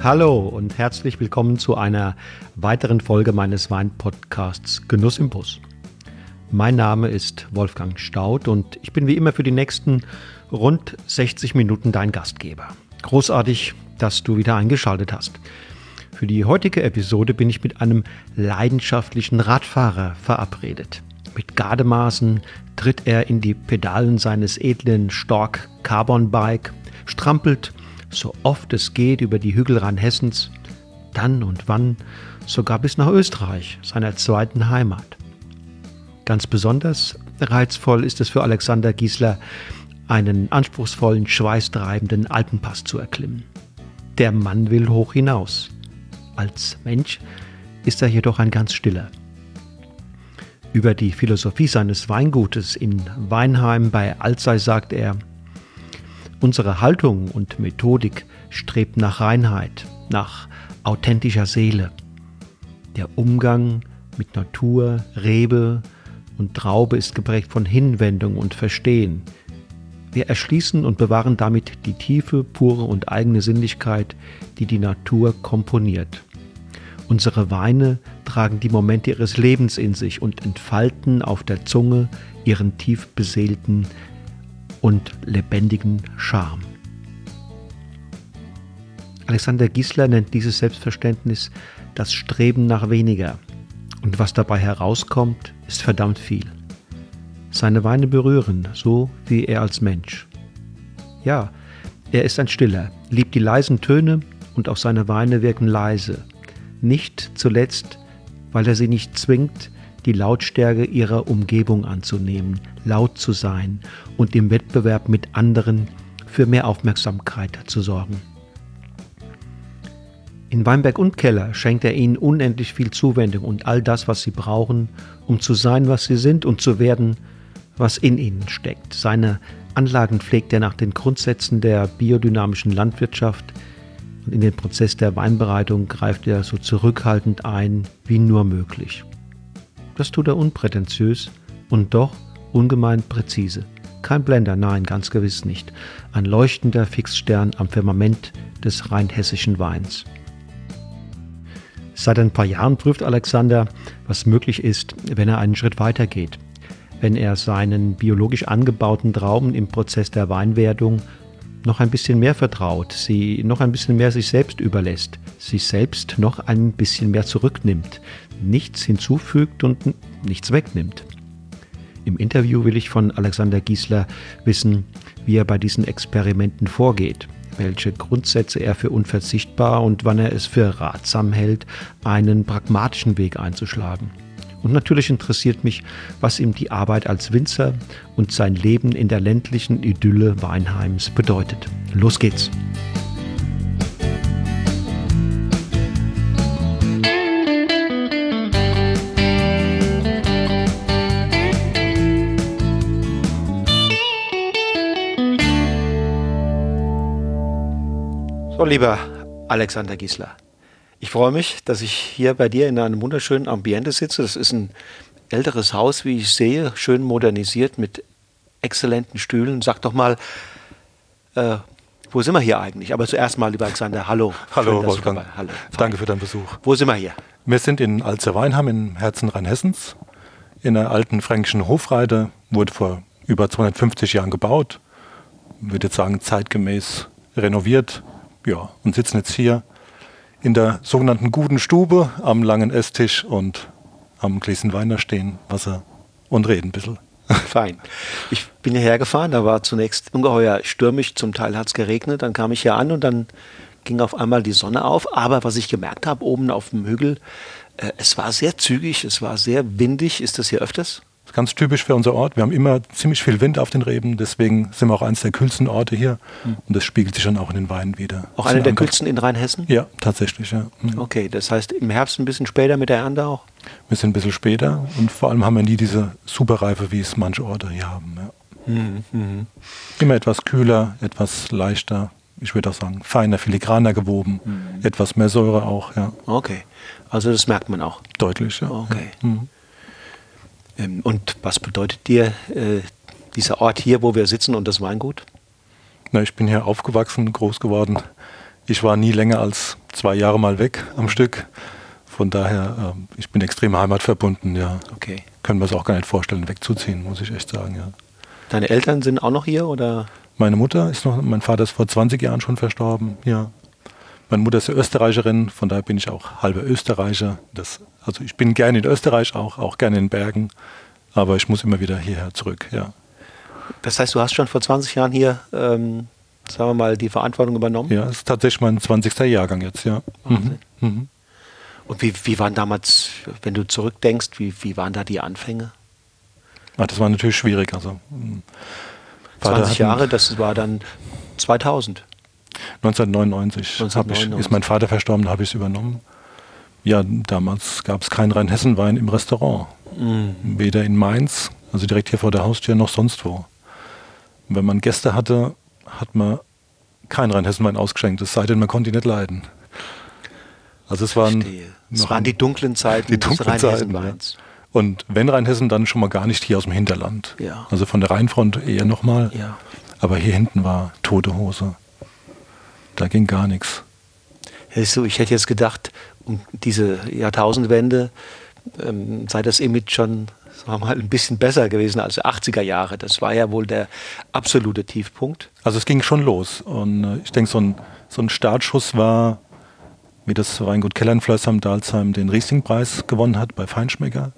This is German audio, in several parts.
Hallo und herzlich willkommen zu einer weiteren Folge meines Weinpodcasts Genuss im Bus. Mein Name ist Wolfgang Staud und ich bin wie immer für die nächsten rund 60 Minuten dein Gastgeber. Großartig, dass du wieder eingeschaltet hast. Für die heutige Episode bin ich mit einem leidenschaftlichen Radfahrer verabredet. Mit Gardemaßen tritt er in die Pedalen seines edlen Stork Carbon Bike, strampelt so oft es geht über die Hügel Rheinhessens, dann und wann sogar bis nach Österreich, seiner zweiten Heimat. Ganz besonders reizvoll ist es für Alexander Giesler, einen anspruchsvollen, schweißtreibenden Alpenpass zu erklimmen. Der Mann will hoch hinaus. Als Mensch ist er jedoch ein ganz stiller. Über die Philosophie seines Weingutes in Weinheim bei Alzey sagt er, Unsere Haltung und Methodik strebt nach Reinheit, nach authentischer Seele. Der Umgang mit Natur, Rebe und Traube ist geprägt von Hinwendung und Verstehen. Wir erschließen und bewahren damit die tiefe, pure und eigene Sinnlichkeit, die die Natur komponiert. Unsere Weine tragen die Momente ihres Lebens in sich und entfalten auf der Zunge ihren tief beseelten und lebendigen Charme. Alexander Giesler nennt dieses Selbstverständnis das Streben nach weniger. Und was dabei herauskommt, ist verdammt viel. Seine Weine berühren, so wie er als Mensch. Ja, er ist ein Stiller, liebt die leisen Töne und auch seine Weine wirken leise. Nicht zuletzt, weil er sie nicht zwingt, die Lautstärke ihrer Umgebung anzunehmen, laut zu sein und im Wettbewerb mit anderen für mehr Aufmerksamkeit zu sorgen. In Weinberg und Keller schenkt er ihnen unendlich viel Zuwendung und all das, was sie brauchen, um zu sein, was sie sind und zu werden, was in ihnen steckt. Seine Anlagen pflegt er nach den Grundsätzen der biodynamischen Landwirtschaft und in den Prozess der Weinbereitung greift er so zurückhaltend ein wie nur möglich. Das tut er unprätentiös und doch ungemein präzise. Kein Blender, nein, ganz gewiss nicht. Ein leuchtender Fixstern am Firmament des rheinhessischen Weins. Seit ein paar Jahren prüft Alexander, was möglich ist, wenn er einen Schritt weiter geht. Wenn er seinen biologisch angebauten Trauben im Prozess der Weinwerdung noch ein bisschen mehr vertraut, sie noch ein bisschen mehr sich selbst überlässt, sich selbst noch ein bisschen mehr zurücknimmt, nichts hinzufügt und nichts wegnimmt. Im Interview will ich von Alexander Giesler wissen, wie er bei diesen Experimenten vorgeht, welche Grundsätze er für unverzichtbar und wann er es für ratsam hält, einen pragmatischen Weg einzuschlagen. Und natürlich interessiert mich, was ihm die Arbeit als Winzer und sein Leben in der ländlichen Idylle Weinheims bedeutet. Los geht's! So, lieber Alexander Giesler, ich freue mich, dass ich hier bei dir in einem wunderschönen Ambiente sitze. Das ist ein älteres Haus, wie ich sehe, schön modernisiert mit exzellenten Stühlen. Sag doch mal, äh, wo sind wir hier eigentlich? Aber zuerst mal, lieber Alexander, hallo. Hallo, Schön, Wolfgang. Hallo. Danke für deinen Besuch. Wo sind wir hier? Wir sind in Alzerweinheim im Herzen Rheinhessens. In einer alten fränkischen Hofreite, wurde vor über 250 Jahren gebaut. Ich würde jetzt sagen, zeitgemäß renoviert ja, und sitzen jetzt hier in der sogenannten guten Stube am langen Esstisch und am Gläschen Wein stehen, Wasser und reden ein bisschen. Fein. Ich bin hierher gefahren, da war zunächst ungeheuer stürmisch, zum Teil hat es geregnet, dann kam ich hier an und dann ging auf einmal die Sonne auf. Aber was ich gemerkt habe, oben auf dem Hügel, äh, es war sehr zügig, es war sehr windig. Ist das hier öfters? Ganz typisch für unser Ort. Wir haben immer ziemlich viel Wind auf den Reben, deswegen sind wir auch eines der kühlsten Orte hier. Mhm. Und das spiegelt sich dann auch in den Weinen wieder. Auch einer der kühlsten in Rheinhessen? Ja, tatsächlich, ja. Mhm. Okay, das heißt im Herbst ein bisschen später mit der Ernte auch? Wir sind ein bisschen später und vor allem haben wir nie diese Superreife, wie es manche Orte hier haben. Ja. Mhm. mhm. Immer etwas kühler, etwas leichter, ich würde auch sagen, feiner, filigraner gewoben, mhm. etwas mehr Säure auch, ja. Okay, also das merkt man auch. Deutlich, ja. Okay. Ja. Ähm, und was bedeutet dir äh, dieser Ort hier, wo wir sitzen und das Weingut? Na, ich bin hier aufgewachsen, groß geworden. Ich war nie länger als zwei Jahre mal weg am Stück. Von daher, ähm, ich bin extrem heimatverbunden, ja. Okay. Können wir es auch gar nicht vorstellen, wegzuziehen, muss ich echt sagen, ja. Deine Eltern sind auch noch hier oder? Meine Mutter ist noch, mein Vater ist vor 20 Jahren schon verstorben, ja. Meine Mutter ist Österreicherin, von daher bin ich auch halber Österreicher. Das, also ich bin gerne in Österreich auch, auch gerne in Bergen, aber ich muss immer wieder hierher zurück, ja. Das heißt, du hast schon vor 20 Jahren hier, ähm, sagen wir mal, die Verantwortung übernommen? Ja, es ist tatsächlich mein 20. Jahrgang jetzt, ja. Mhm. Mhm. Und wie, wie waren damals, wenn du zurückdenkst, wie, wie waren da die Anfänge? Ach, das war natürlich schwierig. Also, 20 Jahre, das war dann 2000. 1999, 1999. Ich, ist mein Vater verstorben, da habe ich es übernommen. Ja, damals gab es keinen Rheinhessen-Wein im Restaurant. Mhm. Weder in Mainz, also direkt hier vor der Haustür, noch sonst wo. Und wenn man Gäste hatte, hat man keinen Rheinhessen-Wein ausgeschenkt, es sei denn, man konnte ihn nicht leiden. Also es waren, es waren die dunklen Zeiten die dunklen des Rheinhessen-Weins. Ja. Und wenn Rheinhessen, dann schon mal gar nicht hier aus dem Hinterland. Ja. Also von der Rheinfront eher nochmal. Ja. Aber hier hinten war tote Hose. Da ging gar nichts. So, ich hätte jetzt gedacht, um diese Jahrtausendwende ähm, sei das Image schon sagen wir mal, ein bisschen besser gewesen als die 80er Jahre. Das war ja wohl der absolute Tiefpunkt. Also es ging schon los. Und äh, ich denke, so ein, so ein Startschuss war, wie das Weingut Flörsheim Dalsheim den Riesling-Preis gewonnen hat bei Feinschmecker.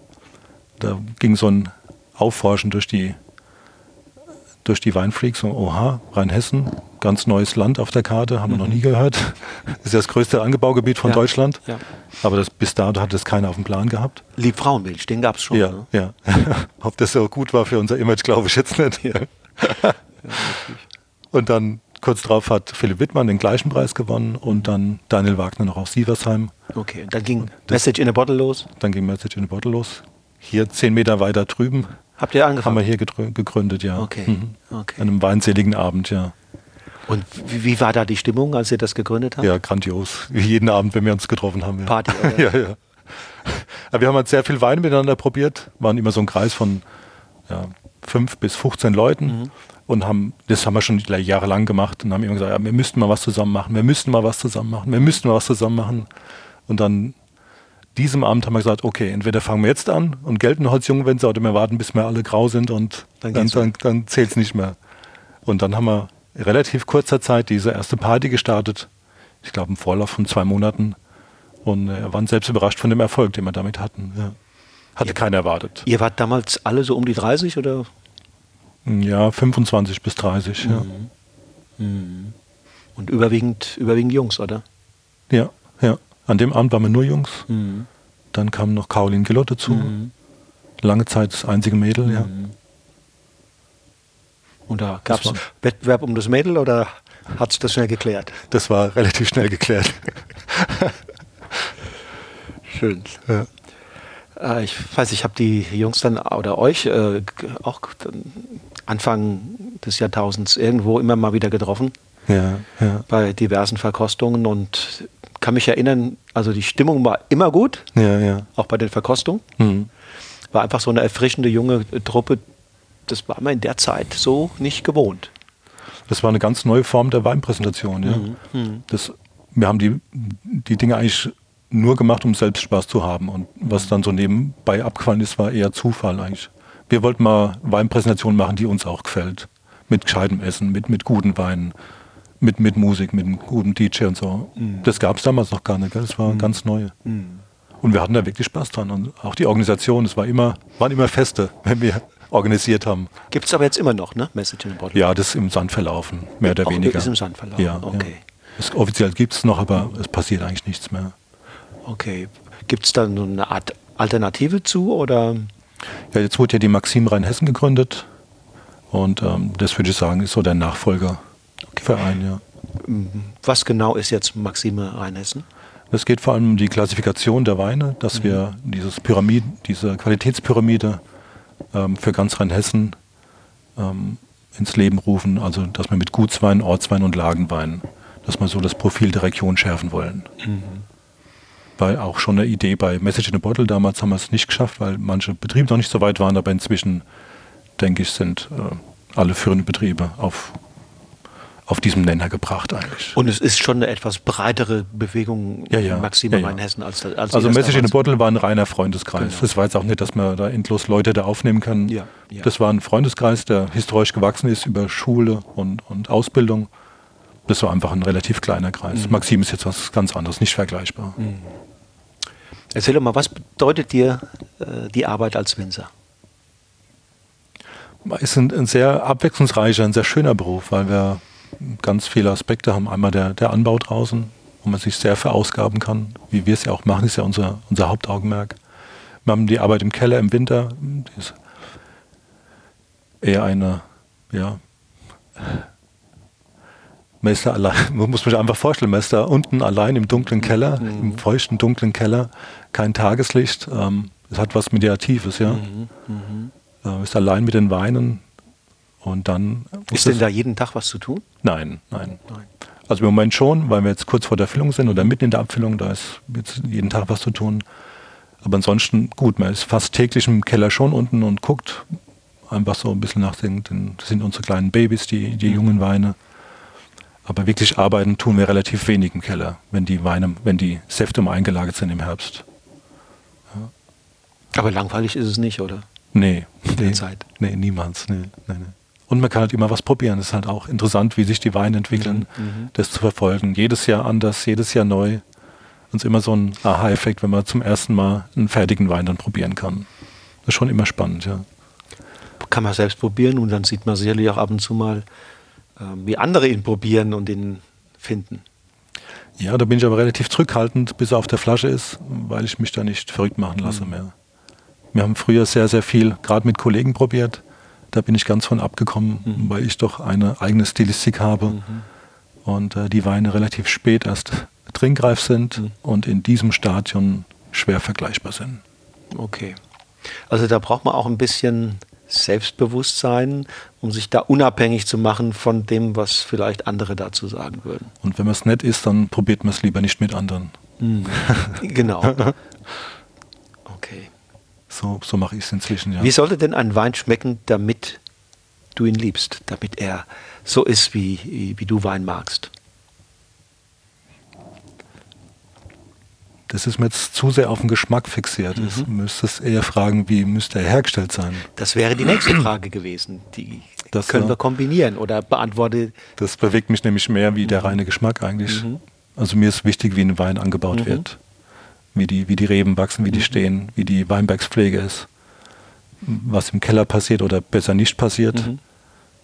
Da ging so ein Aufforschen durch die, durch die Weinfreaks. So, oha, Rheinhessen, ganz neues Land auf der Karte, haben wir noch nie gehört. ist ja das größte Angebaugebiet von Ja, Deutschland. ja. Aber das, bis dato hat das keiner auf dem Plan gehabt. Liebfrauenmilch, den gab es schon. Ja, Ne? ja. Ob das so gut war für unser Image, glaube ich jetzt nicht. und dann kurz darauf hat Philipp Wittmann den gleichen Preis gewonnen und dann Daniel Wagner noch aus Sieversheim. Okay, und dann ging Message in a Bottle los. Dann ging Message in the Bottle los. Hier zehn Meter weiter drüben Habt ihr haben angefangen? wir hier gegründet, ja. Okay, Mhm. okay. An einem weinseligen Abend, ja. Und wie, war da die Stimmung, als ihr das gegründet habt? Ja, grandios. Wie jeden Abend, wenn wir uns getroffen haben. Ja. Party, oder? ja, ja. Aber wir haben halt sehr viel Wein miteinander probiert, waren immer so ein Kreis von ja, fünf bis 15 Leuten Mhm. und haben, das haben wir schon jahrelang gemacht und haben immer gesagt, ja, wir müssten mal was zusammen machen, wir müssten mal was zusammen machen, wir müssten mal was zusammen machen. Und dann diesem Abend haben wir gesagt, okay, entweder fangen wir jetzt an und gelten noch als Jungwänzer oder wir warten, bis wir alle grau sind und Dann dann, dann, dann, zählt es nicht mehr. Und dann haben wir in relativ kurzer Zeit diese erste Party gestartet. Ich glaube, im Vorlauf von zwei Monaten. Und äh, waren selbst überrascht von dem Erfolg, den wir damit hatten. Ja. Hatte Ja. keiner erwartet. Ihr wart damals alle so um die 30 oder? Ja, 25 bis 30. Ja. Und überwiegend, überwiegend Jungs, oder? ja, ja. An dem Abend waren wir nur Jungs. Dann kam noch Caroline Gillot dazu. Mhm. Lange Zeit das einzige Mädel, ja. Und da gab es Wettbewerb um das Mädel oder hat sich das schnell geklärt? Das war relativ schnell geklärt. Schön. ja. Äh, ich weiß, ich habe die Jungs dann oder euch äh, auch Anfang des Jahrtausends irgendwo immer mal wieder getroffen Ja, ja. bei diversen Verkostungen und kann mich erinnern, also die Stimmung war immer gut, Ja, ja. auch bei den Verkostungen. Mhm. War einfach so eine erfrischende junge Truppe. Das war man in der Zeit so nicht gewohnt. Das war eine ganz neue Form der Weinpräsentation. Ja. Mhm. Das, wir haben die, die Dinge eigentlich nur gemacht, um selbst Spaß zu haben. Und was dann so nebenbei abgefallen ist, war eher Zufall eigentlich. Wir wollten mal Weinpräsentationen machen, die uns auch gefällt. Mit gescheitem Essen, mit, mit guten Weinen, mit, mit Musik, mit einem guten DJ und so. Das gab es damals noch gar nicht. Gell? Das war ganz neu. Und wir hatten da wirklich Spaß dran. Und auch die Organisation, es war immer, waren immer Feste, wenn wir organisiert haben. Gibt es aber jetzt immer noch, ne? Message in a Bottle. Ja, das ist im Sand verlaufen, mehr oder Auch weniger. ist im Sand verlaufen, Ja, okay. Ja. Es, offiziell gibt es noch, aber es passiert eigentlich nichts mehr. Okay. Gibt es da so eine Art Alternative zu oder? Ja, jetzt wurde ja die Maxim Rheinhessen gegründet und ähm, das würde ich sagen, ist so der Nachfolgerverein. Ja. Was genau ist jetzt Maxime Rheinhessen? Es geht vor allem um die Klassifikation der Weine, dass wir dieses Pyramid, diese Qualitätspyramide ähm, für ganz Rheinhessen ähm, ins Leben rufen. Also, dass wir mit Gutswein, Ortswein und Lagenwein, dass wir so das Profil der Region schärfen wollen. War auch schon eine Idee bei Message in a Bottle. Damals haben wir es nicht geschafft, weil manche Betriebe noch nicht so weit waren, aber inzwischen, denke ich, sind äh, alle führenden Betriebe auf, auf diesem Nenner gebracht eigentlich. Und es ist schon eine etwas breitere Bewegung ja, ja. Maxima ja, ja. Rheinhessen als, als Also Message in the Bottle war ein reiner Freundeskreis. Genau. Das war jetzt auch nicht, dass man da endlos Leute da aufnehmen kann. Ja, ja. Das war ein Freundeskreis, der historisch gewachsen ist über Schule und, und Ausbildung. Das war einfach ein relativ kleiner Kreis. Mhm. Maxim ist jetzt was ganz anderes, nicht vergleichbar. Mhm. Erzähl doch mal, was bedeutet dir äh, die Arbeit als Winzer? Es ist ein, ein, sehr abwechslungsreicher, ein sehr schöner Beruf, weil wir ganz viele Aspekte haben. Einmal der, der Anbau draußen, wo man sich sehr verausgaben kann, wie wir es ja auch machen, ist ja unser, unser Hauptaugenmerk. Wir haben die Arbeit im Keller im Winter, die ist eher eine, ja, man ist da allein, man muss sich einfach vorstellen, man ist da unten allein im dunklen Keller, mhm. im feuchten, dunklen Keller, kein Tageslicht. Ähm, es hat was Mediatives, ja. Mhm. Mhm. Äh, ist allein mit den Weinen und dann. Ist denn da jeden Tag was zu tun? Nein, nein, nein. Also im Moment schon, weil wir jetzt kurz vor der Füllung sind oder mitten in der Abfüllung, da ist jetzt jeden Tag was zu tun. Aber ansonsten gut, man ist fast täglich im Keller schon unten und guckt einfach so ein bisschen nach den, das sind unsere kleinen Babys, die, die jungen Weine. Aber wirklich arbeiten tun wir relativ wenig im Keller, wenn die Weine, wenn die Säfte mal eingelagert sind im Herbst. Ja. Aber langweilig ist es nicht, oder? Nee. In nee, Zeit. Nee, niemals. Nee, nee, nee. Und man kann halt immer was probieren. Es ist halt auch interessant, wie sich die Weine entwickeln, mhm, mhm. das zu verfolgen. Jedes Jahr anders, jedes Jahr neu. Und es ist immer so ein Aha-Effekt, wenn man zum ersten Mal einen fertigen Wein dann probieren kann. Das ist schon immer spannend, ja. Kann man selbst probieren und dann sieht man sicherlich auch ab und zu mal, ähm, wie andere ihn probieren und ihn finden. Ja, da bin ich aber relativ zurückhaltend, bis er auf der Flasche ist, weil ich mich da nicht verrückt machen lasse mhm. mehr. Wir haben früher sehr, sehr viel, gerade mit Kollegen probiert. Da bin ich ganz von abgekommen, mhm. weil ich doch eine eigene Stilistik habe mhm. und äh, die Weine relativ spät erst trinkreif sind mhm. und in diesem Stadion schwer vergleichbar sind. Okay. Also da braucht man auch ein bisschen Selbstbewusstsein, um sich da unabhängig zu machen von dem, was vielleicht andere dazu sagen würden. Und wenn man es nett ist, dann probiert man es lieber nicht mit anderen. Mhm. genau. So, so mache ich es inzwischen, ja. Wie sollte denn ein Wein schmecken, damit du ihn liebst, damit er so ist, wie, wie du Wein magst? Das ist mir jetzt zu sehr auf den Geschmack fixiert. Mhm. Ich müsste es eher fragen, wie müsste er hergestellt sein? Das wäre die nächste Frage gewesen. Die das können wir kombinieren oder beantworte. Das bewegt mich nämlich mehr wie der reine Geschmack eigentlich. Mhm. Also mir ist wichtig, wie ein Wein angebaut mhm. wird. Wie die, wie die Reben wachsen, wie die mhm. stehen, wie die Weinbergspflege ist. Was im Keller passiert oder besser nicht passiert.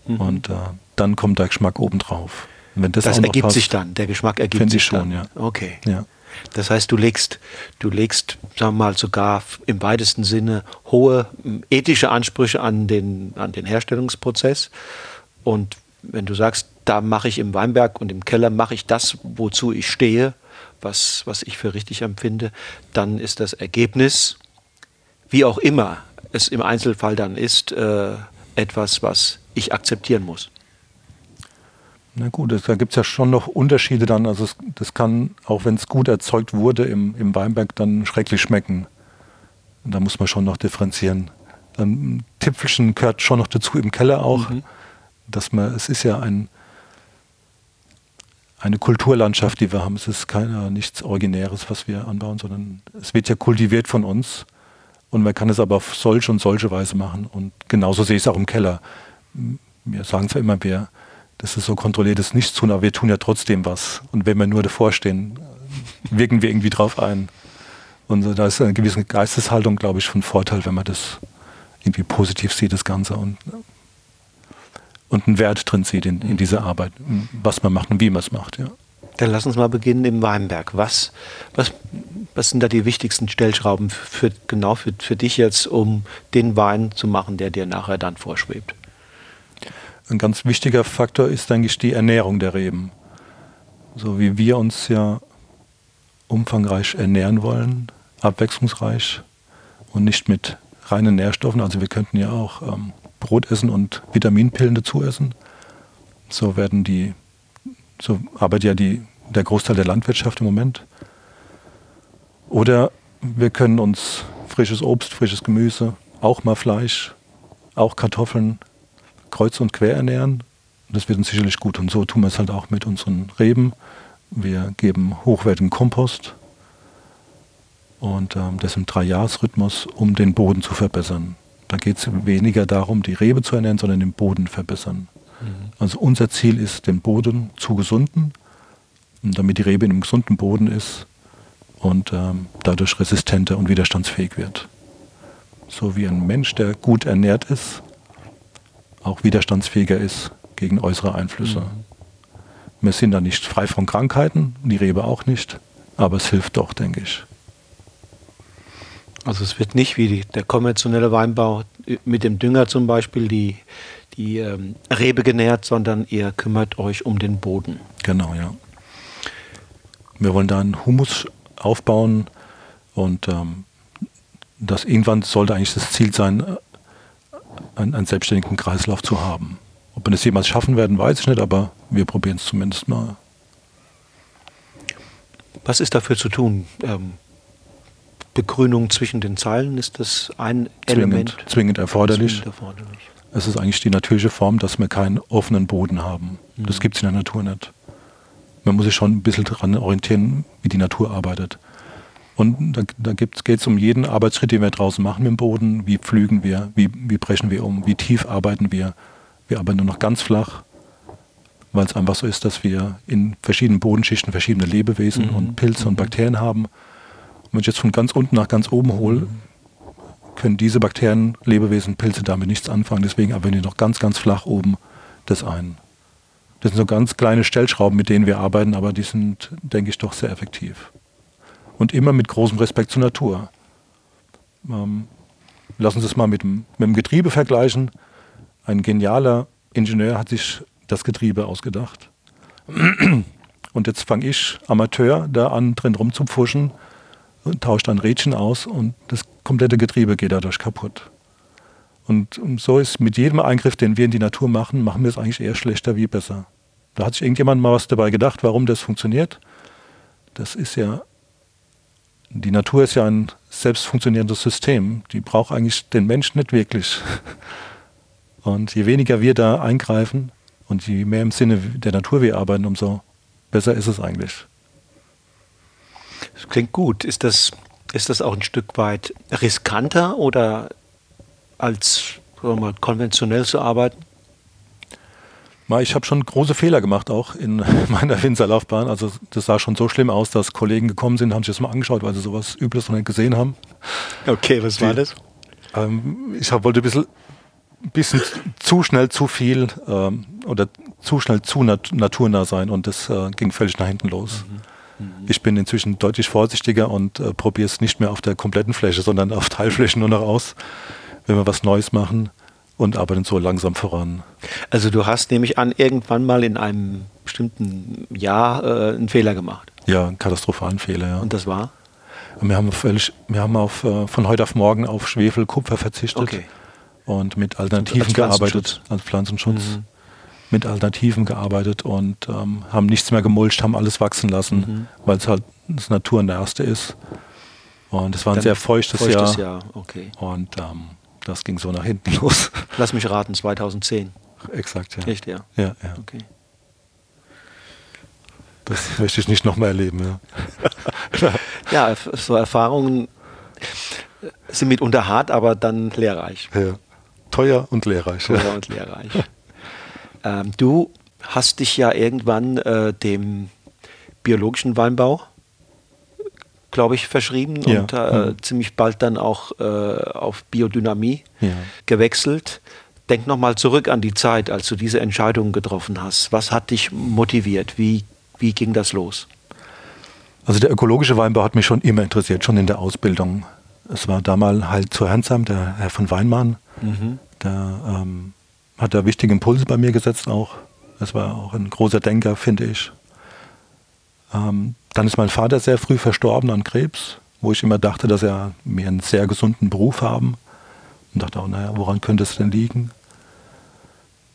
Mhm. Und äh, dann kommt der Geschmack obendrauf. Wenn das das ergibt passt, sich dann, der Geschmack ergibt sich schon, dann. ja. Okay. Ja. Das heißt, du legst, du legst, sagen wir mal, sogar im weitesten Sinne hohe ethische Ansprüche an den, an den Herstellungsprozess. Und wenn du sagst, da mache ich im Weinberg und im Keller mache ich das, wozu ich stehe, was, was ich für richtig empfinde, dann ist das Ergebnis, wie auch immer es im Einzelfall dann ist, äh, etwas, was ich akzeptieren muss. Na gut, da gibt es ja schon noch Unterschiede dann. Also es, das kann, auch wenn es gut erzeugt wurde im, im Weinberg, dann schrecklich schmecken. Und da muss man schon noch differenzieren. Dann Tipfelchen gehört schon noch dazu im Keller auch. Mhm. Dass man, es ist ja ein, eine Kulturlandschaft, die wir haben. Es ist keiner nichts Originäres, was wir anbauen, sondern es wird ja kultiviert von uns. Und man kann es aber auf solche und solche Weise machen. Und genauso sehe ich es auch im Keller. Wir sagen zwar immer, wir das ist so kontrolliertes Nichtstun, aber wir tun ja trotzdem was. Und wenn wir nur davor stehen, wirken wir irgendwie drauf ein. Und da ist eine gewisse Geisteshaltung, glaube ich, von Vorteil, wenn man das irgendwie positiv sieht, das Ganze. Und, und einen Wert drin sieht in, in dieser Arbeit, was man macht und wie man es macht. Ja. Dann lass uns mal beginnen im Weinberg. Was, was, was sind da die wichtigsten Stellschrauben für, genau für, für dich jetzt, um den Wein zu machen, der dir nachher dann vorschwebt? Ein ganz wichtiger Faktor ist eigentlich die Ernährung der Reben. So wie wir uns ja umfangreich ernähren wollen, abwechslungsreich und nicht mit reinen Nährstoffen. Also wir könnten ja auch ähm, Brot essen und Vitaminpillen dazu essen. So werden die, so arbeitet ja die, der Großteil der Landwirtschaft im Moment. Oder wir können uns frisches Obst, frisches Gemüse, auch mal Fleisch, auch Kartoffeln kreuz und quer ernähren. Das wird uns sicherlich gut. Und so tun wir es halt auch mit unseren Reben. Wir geben hochwertigen Kompost. Und ähm, das im Dreijahresrhythmus, um den Boden zu verbessern. Da geht es weniger darum, die Rebe zu ernähren, sondern den Boden verbessern. Mhm. Also unser Ziel ist, den Boden zu gesunden, damit die Rebe in einem gesunden Boden ist und ähm, dadurch resistenter und widerstandsfähig wird. So wie ein Mensch, der gut ernährt ist, auch widerstandsfähiger ist gegen äußere Einflüsse. Mhm. Wir sind da nicht frei von Krankheiten, die Rebe auch nicht, aber es hilft doch, denke ich. Also es wird nicht wie die, der konventionelle Weinbau mit dem Dünger zum Beispiel die, die ähm, Rebe genährt, sondern ihr kümmert euch um den Boden. Genau, ja. Wir wollen da einen Humus aufbauen und ähm, das irgendwann sollte eigentlich das Ziel sein, äh, einen, einen selbstständigen Kreislauf zu haben. Ob wir das jemals schaffen werden, weiß ich nicht, aber wir probieren es zumindest mal. Was ist dafür zu tun? Ähm, Begrünung zwischen den Zeilen, ist das ein zwingend, Element? Zwingend erforderlich. zwingend erforderlich. Es ist eigentlich die natürliche Form, dass wir keinen offenen Boden haben. Mhm. Das gibt es in der Natur nicht. Man muss sich schon ein bisschen daran orientieren, wie die Natur arbeitet. Und da, da geht es um jeden Arbeitsschritt, den wir draußen machen mit dem Boden. Wie pflügen wir, wie, wie brechen wir um, wie tief arbeiten wir. Wir arbeiten nur noch ganz flach, weil es einfach so ist, dass wir in verschiedenen Bodenschichten verschiedene Lebewesen mhm. und Pilze mhm. und Bakterien haben. Wenn ich jetzt von ganz unten nach ganz oben hole, mhm. können diese Bakterien, Lebewesen, Pilze damit nichts anfangen. Deswegen arbeiten wir noch ganz, ganz flach oben das ein. Das sind so ganz kleine Stellschrauben, mit denen wir arbeiten, aber die sind, denke ich, doch sehr effektiv und immer mit großem Respekt zur Natur. Ähm, lassen Sie es mal mit dem, mit dem Getriebe vergleichen. Ein genialer Ingenieur hat sich das Getriebe ausgedacht. Und jetzt fange ich, Amateur, da an, drin rumzupfuschen und tausche ein Rädchen aus und das komplette Getriebe geht dadurch kaputt. Und so ist mit jedem Eingriff, den wir in die Natur machen, machen wir es eigentlich eher schlechter wie besser. Da hat sich irgendjemand mal was dabei gedacht, warum das funktioniert. Das ist ja die Natur ist ja ein selbstfunktionierendes System. Die braucht eigentlich den Menschen nicht wirklich. Und je weniger wir da eingreifen und je mehr im Sinne der Natur wir arbeiten, umso besser ist es eigentlich. Das klingt gut. Ist das, ist das auch ein Stück weit riskanter oder als mal, konventionell zu arbeiten? Ich habe schon große Fehler gemacht, auch in meiner Winzerlaufbahn. Also das sah schon so schlimm aus, dass Kollegen gekommen sind, haben sich das mal angeschaut, weil sie sowas Übles noch nicht gesehen haben. Okay, was war das? Ähm, ich hab, wollte ein bisschen, bisschen zu schnell zu viel ähm, oder zu schnell zu nat naturnah sein und das äh, ging völlig nach hinten los. Mhm. Mhm. Ich bin inzwischen deutlich vorsichtiger und äh, probiere es nicht mehr auf der kompletten Fläche, sondern auf Teilflächen nur noch aus, wenn wir was Neues machen und arbeiten so langsam voran. Also du hast nämlich an irgendwann mal in einem bestimmten Jahr äh, einen Fehler gemacht. Ja, einen katastrophalen Fehler, ja. Und das war? Wir haben, völlig, wir haben auf, äh, von heute auf morgen auf Schwefel, Kupfer verzichtet okay. und mit Alternativen als gearbeitet, als Pflanzenschutz. Mhm. Mit Alternativen gearbeitet und ähm, haben nichts mehr gemulcht, haben alles wachsen lassen, mhm. weil es halt das Naturnährste ist. Und es war ein Dann sehr feuchtes, feuchtes Jahr. Jahr. Okay. Und ähm, das ging so nach hinten los. Lass mich raten, 2010. Exakt, ja. Echt, ja? Ja, ja. Okay. Das möchte ich nicht nochmal erleben, ja. ja, so Erfahrungen sind mitunter hart, aber dann lehrreich. Ja. Teuer und lehrreich. Teuer ja. und lehrreich. Ähm, du hast dich ja irgendwann äh, dem biologischen Weinbau glaube ich, verschrieben ja. und äh, mhm. ziemlich bald dann auch äh, auf Biodynamie ja. gewechselt. Denk nochmal zurück an die Zeit, als du diese Entscheidung getroffen hast. Was hat dich motiviert? Wie, wie ging das los? Also der ökologische Weinbau hat mich schon immer interessiert, schon in der Ausbildung. Es war damals halt zu Herrnsheim, der Herr von Weinmann. Mhm. Der ähm, hat da wichtige Impulse bei mir gesetzt auch. Es war auch ein großer Denker, finde ich. Ähm, dann ist mein Vater sehr früh verstorben an Krebs, wo ich immer dachte, dass er mir einen sehr gesunden Beruf haben. Und dachte auch, naja, woran könnte es denn liegen?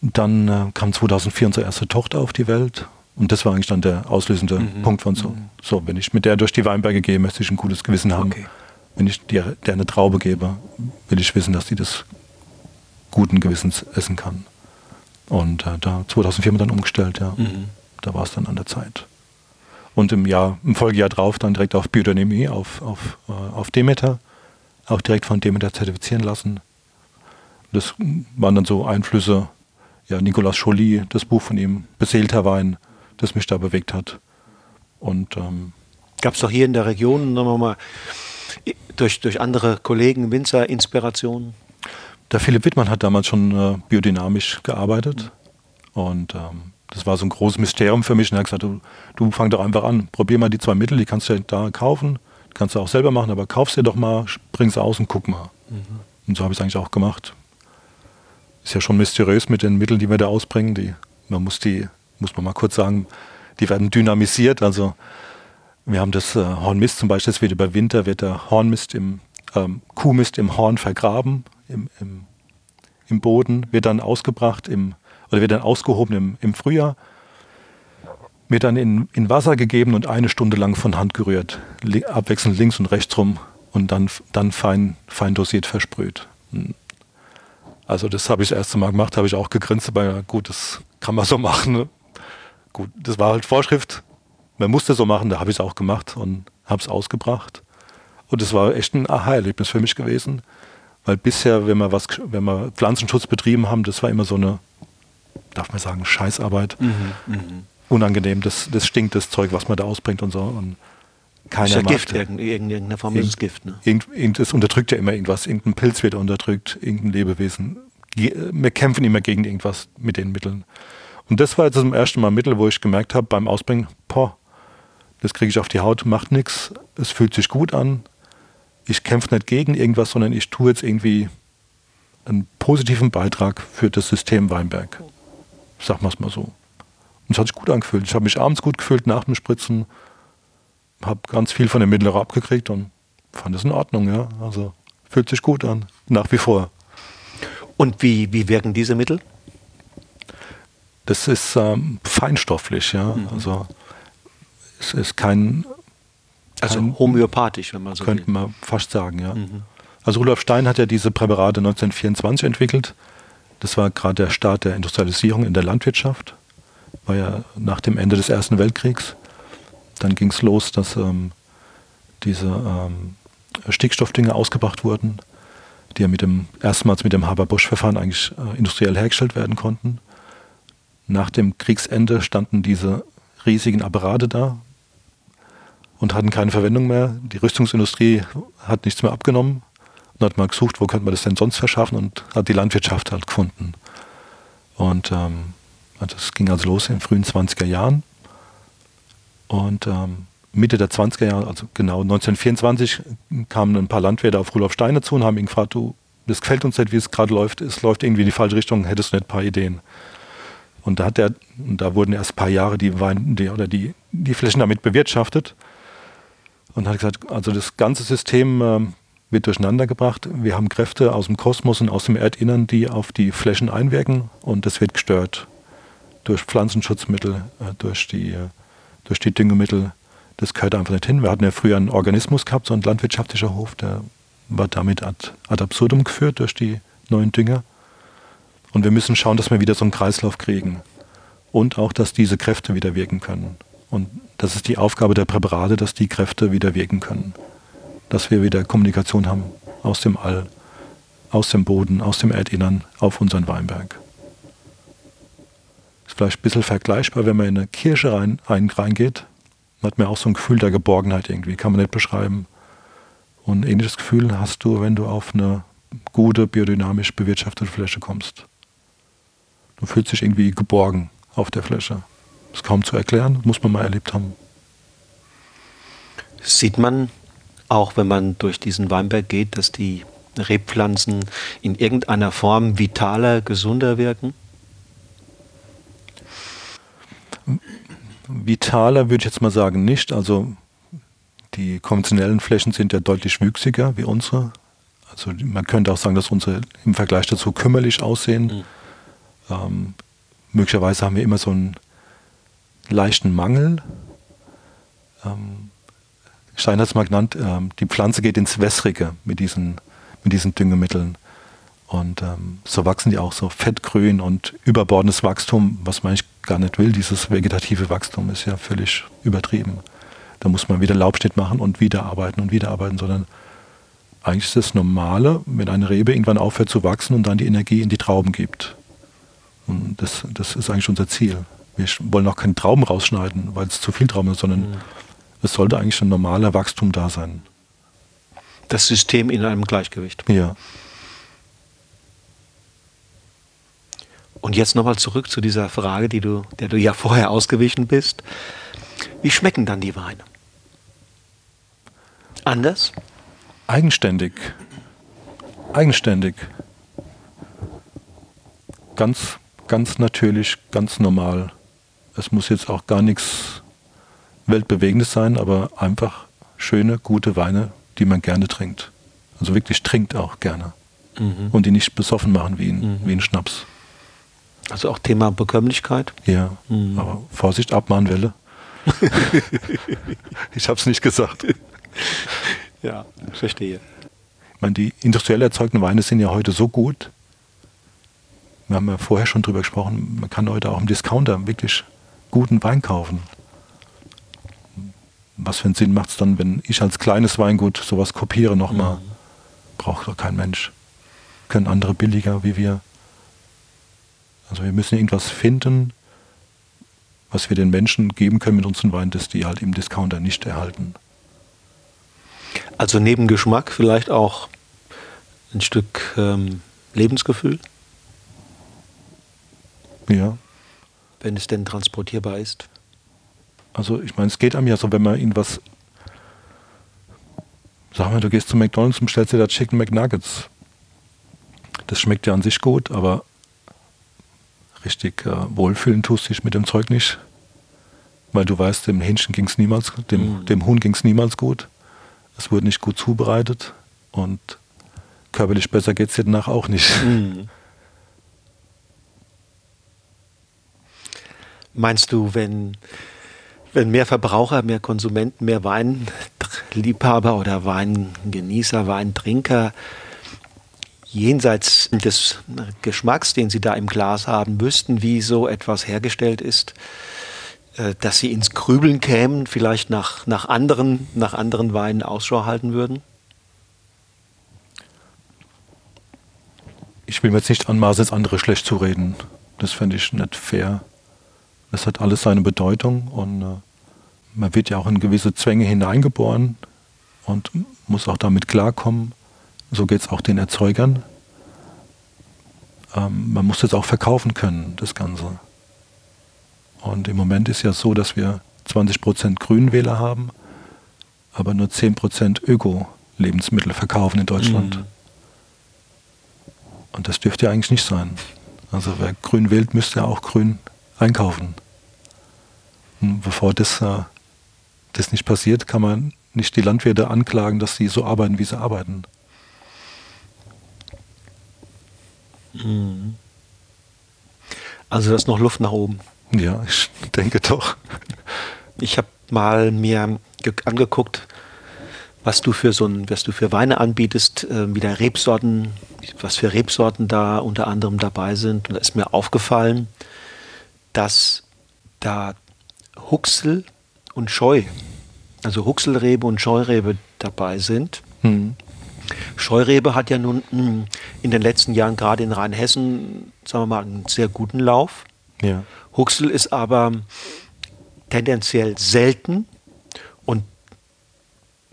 Dann äh, kam 2004 unsere erste Tochter auf die Welt. Und das war eigentlich dann der auslösende mhm. Punkt von so. Mhm. So, wenn ich mit der durch die Weinberge gehe, möchte ich ein gutes Gewissen haben. Okay. Wenn ich dir, der eine Traube gebe, will ich wissen, dass sie das guten Gewissens essen kann. Und äh, da 2004 haben wir dann umgestellt, ja. Mhm. Da war es dann an der Zeit. Und im Jahr, im Folgejahr drauf dann direkt auf Biodynamie, auf, auf, äh, auf Demeter, auch direkt von Demeter zertifizieren lassen. Das waren dann so Einflüsse, ja, Nicolas Joly, das Buch von ihm, Beseelter Wein, das mich da bewegt hat. Und ähm, gab es doch hier in der Region, sagen wir mal, durch, durch andere Kollegen, Winzer, Inspirationen? Der Philipp Wittmann hat damals schon äh, biodynamisch gearbeitet. Und ähm, das war so ein großes Mysterium für mich. Und er hat gesagt, du, du fang doch einfach an, probier mal die zwei Mittel, die kannst du ja da kaufen, kannst du auch selber machen, aber kaufst dir doch mal, bring's aus und guck mal. Mhm. Und so habe ich es eigentlich auch gemacht. Ist ja schon mysteriös mit den Mitteln, die wir da ausbringen. Die, man muss die, muss man mal kurz sagen, die werden dynamisiert. Also wir haben das äh, Hornmist zum Beispiel, das wird über Winter, wird der Hornmist im ähm, Kuhmist im Horn vergraben, im, im, im Boden, wird dann ausgebracht im oder wird dann ausgehoben im, im Frühjahr, wird dann in, in Wasser gegeben und eine Stunde lang von Hand gerührt, abwechselnd links und rechts rum und dann, dann fein, fein dosiert versprüht. Hm. Also das habe ich das erste Mal gemacht, habe ich auch gegrinst, aber gut, das kann man so machen. Ne? Gut, das war halt Vorschrift. Man musste so machen, da habe ich es auch gemacht und habe es ausgebracht. Und es war echt ein Aha-Erlebnis für mich gewesen. Weil bisher, wenn wir was, wenn wir Pflanzenschutz betrieben haben, das war immer so eine darf man sagen, Scheißarbeit. Mhm, mh. Unangenehm, das, das stinkt, das Zeug, was man da ausbringt und so. Und keiner ist ja Gift, in irgendeiner Form ist es Gift. Ne? Irgend, irgend, es unterdrückt ja immer irgendwas. Irgendein Pilz wird unterdrückt, irgendein Lebewesen. Wir kämpfen immer gegen irgendwas mit den Mitteln. Und das war jetzt das erste Mal ein Mittel, wo ich gemerkt habe beim Ausbringen, boah, das kriege ich auf die Haut, macht nichts, es fühlt sich gut an. Ich kämpfe nicht gegen irgendwas, sondern ich tue jetzt irgendwie einen positiven Beitrag für das System Weinberg. Wir es mal so. Und es hat sich gut angefühlt. Ich habe mich abends gut gefühlt nach dem Spritzen, habe ganz viel von dem Mittleren abgekriegt und fand es in Ordnung. Ja. Also fühlt sich gut an, nach wie vor. Und wie, wie wirken diese Mittel? Das ist ähm, feinstofflich, ja. Mhm. Also es ist kein. Also homöopathisch, wenn man so Könnte will. man fast sagen, ja. Mhm. Also Rudolf Stein hat ja diese Präparate 1924 entwickelt. Das war gerade der Start der Industrialisierung in der Landwirtschaft. War ja nach dem Ende des Ersten Weltkriegs. Dann ging es los, dass ähm, diese ähm, Stickstoffdünger ausgebracht wurden, die ja mit dem, erstmals mit dem Haber-Bosch-Verfahren eigentlich äh, industriell hergestellt werden konnten. Nach dem Kriegsende standen diese riesigen Apparate da und hatten keine Verwendung mehr. Die Rüstungsindustrie hat nichts mehr abgenommen und hat mal gesucht, wo könnte man das denn sonst verschaffen und hat die Landwirtschaft halt gefunden. Und ähm, das ging also los in den frühen 20er Jahren. Und ähm, Mitte der 20er Jahre, also genau 1924, kamen ein paar Landwirte auf Rudolf Steiner zu und haben ihn gefragt, du, das gefällt uns nicht, wie es gerade läuft, es läuft irgendwie in die falsche Richtung, hättest du nicht ein paar Ideen? Und da hat er, da wurden erst ein paar Jahre die Wein, die, oder die, die Flächen damit bewirtschaftet. Und hat gesagt, also das ganze System ähm, wird durcheinander gebracht. Wir haben Kräfte aus dem Kosmos und aus dem Erdinnern, die auf die Flächen einwirken und das wird gestört durch Pflanzenschutzmittel, äh, durch die, äh, durch die Düngemittel. Das gehört einfach nicht hin. Wir hatten ja früher einen Organismus gehabt, so ein landwirtschaftlicher Hof, der war damit ad, ad absurdum geführt durch die neuen Dünger. Und wir müssen schauen, dass wir wieder so einen Kreislauf kriegen. Und auch, dass diese Kräfte wieder wirken können. Und das ist die Aufgabe der Präparate, dass die Kräfte wieder wirken können dass wir wieder Kommunikation haben aus dem All, aus dem Boden, aus dem Erdinnern auf unseren Weinberg. Ist vielleicht ein bisschen vergleichbar, wenn man in eine Kirche rein, rein, reingeht, hat man auch so ein Gefühl der Geborgenheit irgendwie, kann man nicht beschreiben. Und ein ähnliches Gefühl hast du, wenn du auf eine gute, biodynamisch bewirtschaftete Fläche kommst. Du fühlst dich irgendwie geborgen auf der Fläche. Das ist kaum zu erklären, muss man mal erlebt haben. Sieht man auch wenn man durch diesen Weinberg geht, dass die Rebpflanzen in irgendeiner Form vitaler, gesunder wirken? Vitaler würde ich jetzt mal sagen nicht. Also die konventionellen Flächen sind ja deutlich wüchsiger wie unsere. Also man könnte auch sagen, dass unsere im Vergleich dazu kümmerlich aussehen. Mhm. Ähm, möglicherweise haben wir immer so einen leichten Mangel. Ähm, Stein hat es mal genannt, äh, die Pflanze geht ins Wässrige mit diesen, mit diesen Düngemitteln. Und ähm, so wachsen die auch so fettgrün und überbordendes Wachstum, was man eigentlich gar nicht will. Dieses vegetative Wachstum ist ja völlig übertrieben. Da muss man wieder Laubschnitt machen und wieder arbeiten und wieder arbeiten, sondern eigentlich ist das Normale, wenn eine Rebe irgendwann aufhört zu wachsen und dann die Energie in die Trauben gibt. Und das, das ist eigentlich unser Ziel. Wir wollen auch keine Trauben rausschneiden, weil es zu viel Trauben ist, sondern mhm. es sollte eigentlich ein normaler Wachstum da sein. Das System in einem Gleichgewicht. Ja. Und jetzt nochmal zurück zu dieser Frage, die du, der du ja vorher ausgewichen bist. Wie schmecken dann die Weine? Anders? Eigenständig. Eigenständig. Ganz, ganz natürlich, ganz normal. Es muss jetzt auch gar nichts Weltbewegendes sein, aber einfach schöne, gute Weine, die man gerne trinkt. Also wirklich trinkt auch gerne. Mhm. Und die nicht besoffen machen wie ein, mhm. wie ein Schnaps. Also auch Thema Bekömmlichkeit? Ja, mhm. aber Vorsicht, Abmahnwelle. ich habe es nicht gesagt. ja, ich verstehe. Ich meine, die industriell erzeugten Weine sind ja heute so gut. Wir haben ja vorher schon drüber gesprochen, man kann heute auch im Discounter wirklich guten Wein kaufen. Was für einen Sinn macht es dann, wenn ich als kleines Weingut sowas kopiere nochmal? Mhm. Braucht doch kein Mensch. Können andere billiger wie wir. Also wir müssen irgendwas finden, was wir den Menschen geben können mit unseren Weinen, das die halt im Discounter nicht erhalten. Also neben Geschmack vielleicht auch ein Stück ähm, Lebensgefühl? Ja. Wenn es denn transportierbar ist? Also ich meine, es geht einem ja so, wenn man ihnen was... Sag mal, du gehst zu McDonalds und stellst dir da Chicken McNuggets. Das schmeckt ja an sich gut, aber richtig äh, wohlfühlen tust dich mit dem Zeug nicht. Weil du weißt, dem Hähnchen ging es niemals, dem, mhm. dem Huhn ging es niemals gut. Es wurde nicht gut zubereitet und körperlich besser geht es dir danach auch nicht. Mhm. Meinst du, wenn, wenn mehr Verbraucher, mehr Konsumenten, mehr Weinliebhaber oder Weingenießer, Weintrinker jenseits des Geschmacks, den Sie da im Glas haben, wüssten, wie so etwas hergestellt ist, äh, dass Sie ins Grübeln kämen, vielleicht nach, nach, anderen, nach anderen Weinen Ausschau halten würden? Ich will mir jetzt nicht anmaßen, jetzt andere schlecht zu reden. Das fände ich nicht fair. Das hat alles seine Bedeutung und äh, man wird ja auch in gewisse Zwänge hineingeboren und muss auch damit klarkommen. So geht es auch den Erzeugern. Ähm, man muss das auch verkaufen können, das Ganze. Und im Moment ist ja so, dass wir 20% Grünwähler haben, aber nur 10% Öko-Lebensmittel verkaufen in Deutschland. Mhm. Und das dürfte ja eigentlich nicht sein. Also wer grün wählt, müsste ja auch grün einkaufen. Und bevor das, äh, das nicht passiert, kann man nicht die Landwirte anklagen, dass sie so arbeiten, wie sie arbeiten. Mhm. Also da ist noch Luft nach oben. Ja, ich denke doch. Ich habe mal mir angeguckt, was du für so ein, was du für Weine anbietest, äh, wie der Rebsorten, was für Rebsorten da unter anderem dabei sind. Und da ist mir aufgefallen, dass da Huxel und Scheu, also Huxelrebe und Scheurebe dabei sind. Mhm. Scheurebe hat ja nun hm, in den letzten Jahren gerade in Rheinhessen, sagen wir mal, einen sehr guten Lauf. Ja. Huxel ist aber tendenziell selten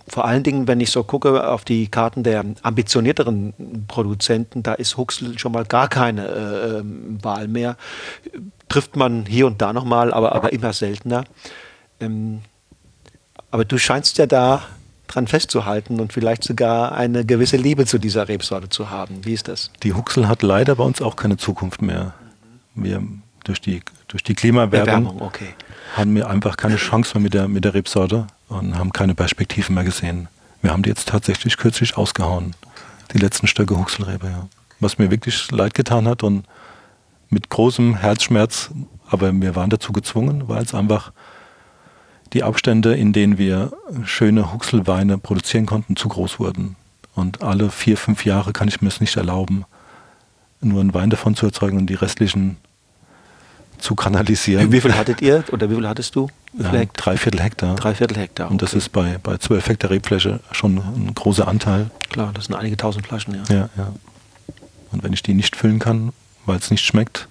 vor allen Dingen, wenn ich so gucke auf die Karten der ambitionierteren Produzenten, da ist Huxel schon mal gar keine äh, Wahl mehr. Trifft man hier und da nochmal, aber, aber immer seltener. Ähm, aber du scheinst ja da dran festzuhalten und vielleicht sogar eine gewisse Liebe zu dieser Rebsorte zu haben. Wie ist das? Die Huxel hat leider bei uns auch keine Zukunft mehr. Wir durch die, durch die Klimawerbung okay. haben wir einfach keine Chance mehr mit der, mit der Rebsorte und haben keine Perspektiven mehr gesehen. Wir haben die jetzt tatsächlich kürzlich ausgehauen. Die letzten Stöcke Huxelrebe, ja. Was mir wirklich leid getan hat und mit großem Herzschmerz, aber wir waren dazu gezwungen, weil es einfach die Abstände, in denen wir schöne Huxelweine produzieren konnten, zu groß wurden. Und alle vier, fünf Jahre kann ich mir es nicht erlauben, nur einen Wein davon zu erzeugen und die restlichen zu kanalisieren. Wie viel hattet ihr oder wie viel hattest du? Ja, drei Viertel Hektar. Drei Viertel Hektar. Okay. Und das ist bei, bei 12 Hektar Rebfläche schon ein großer Anteil. Klar, das sind einige tausend Flaschen, ja. Ja, ja. Und wenn ich die nicht füllen kann, weil es nicht schmeckt,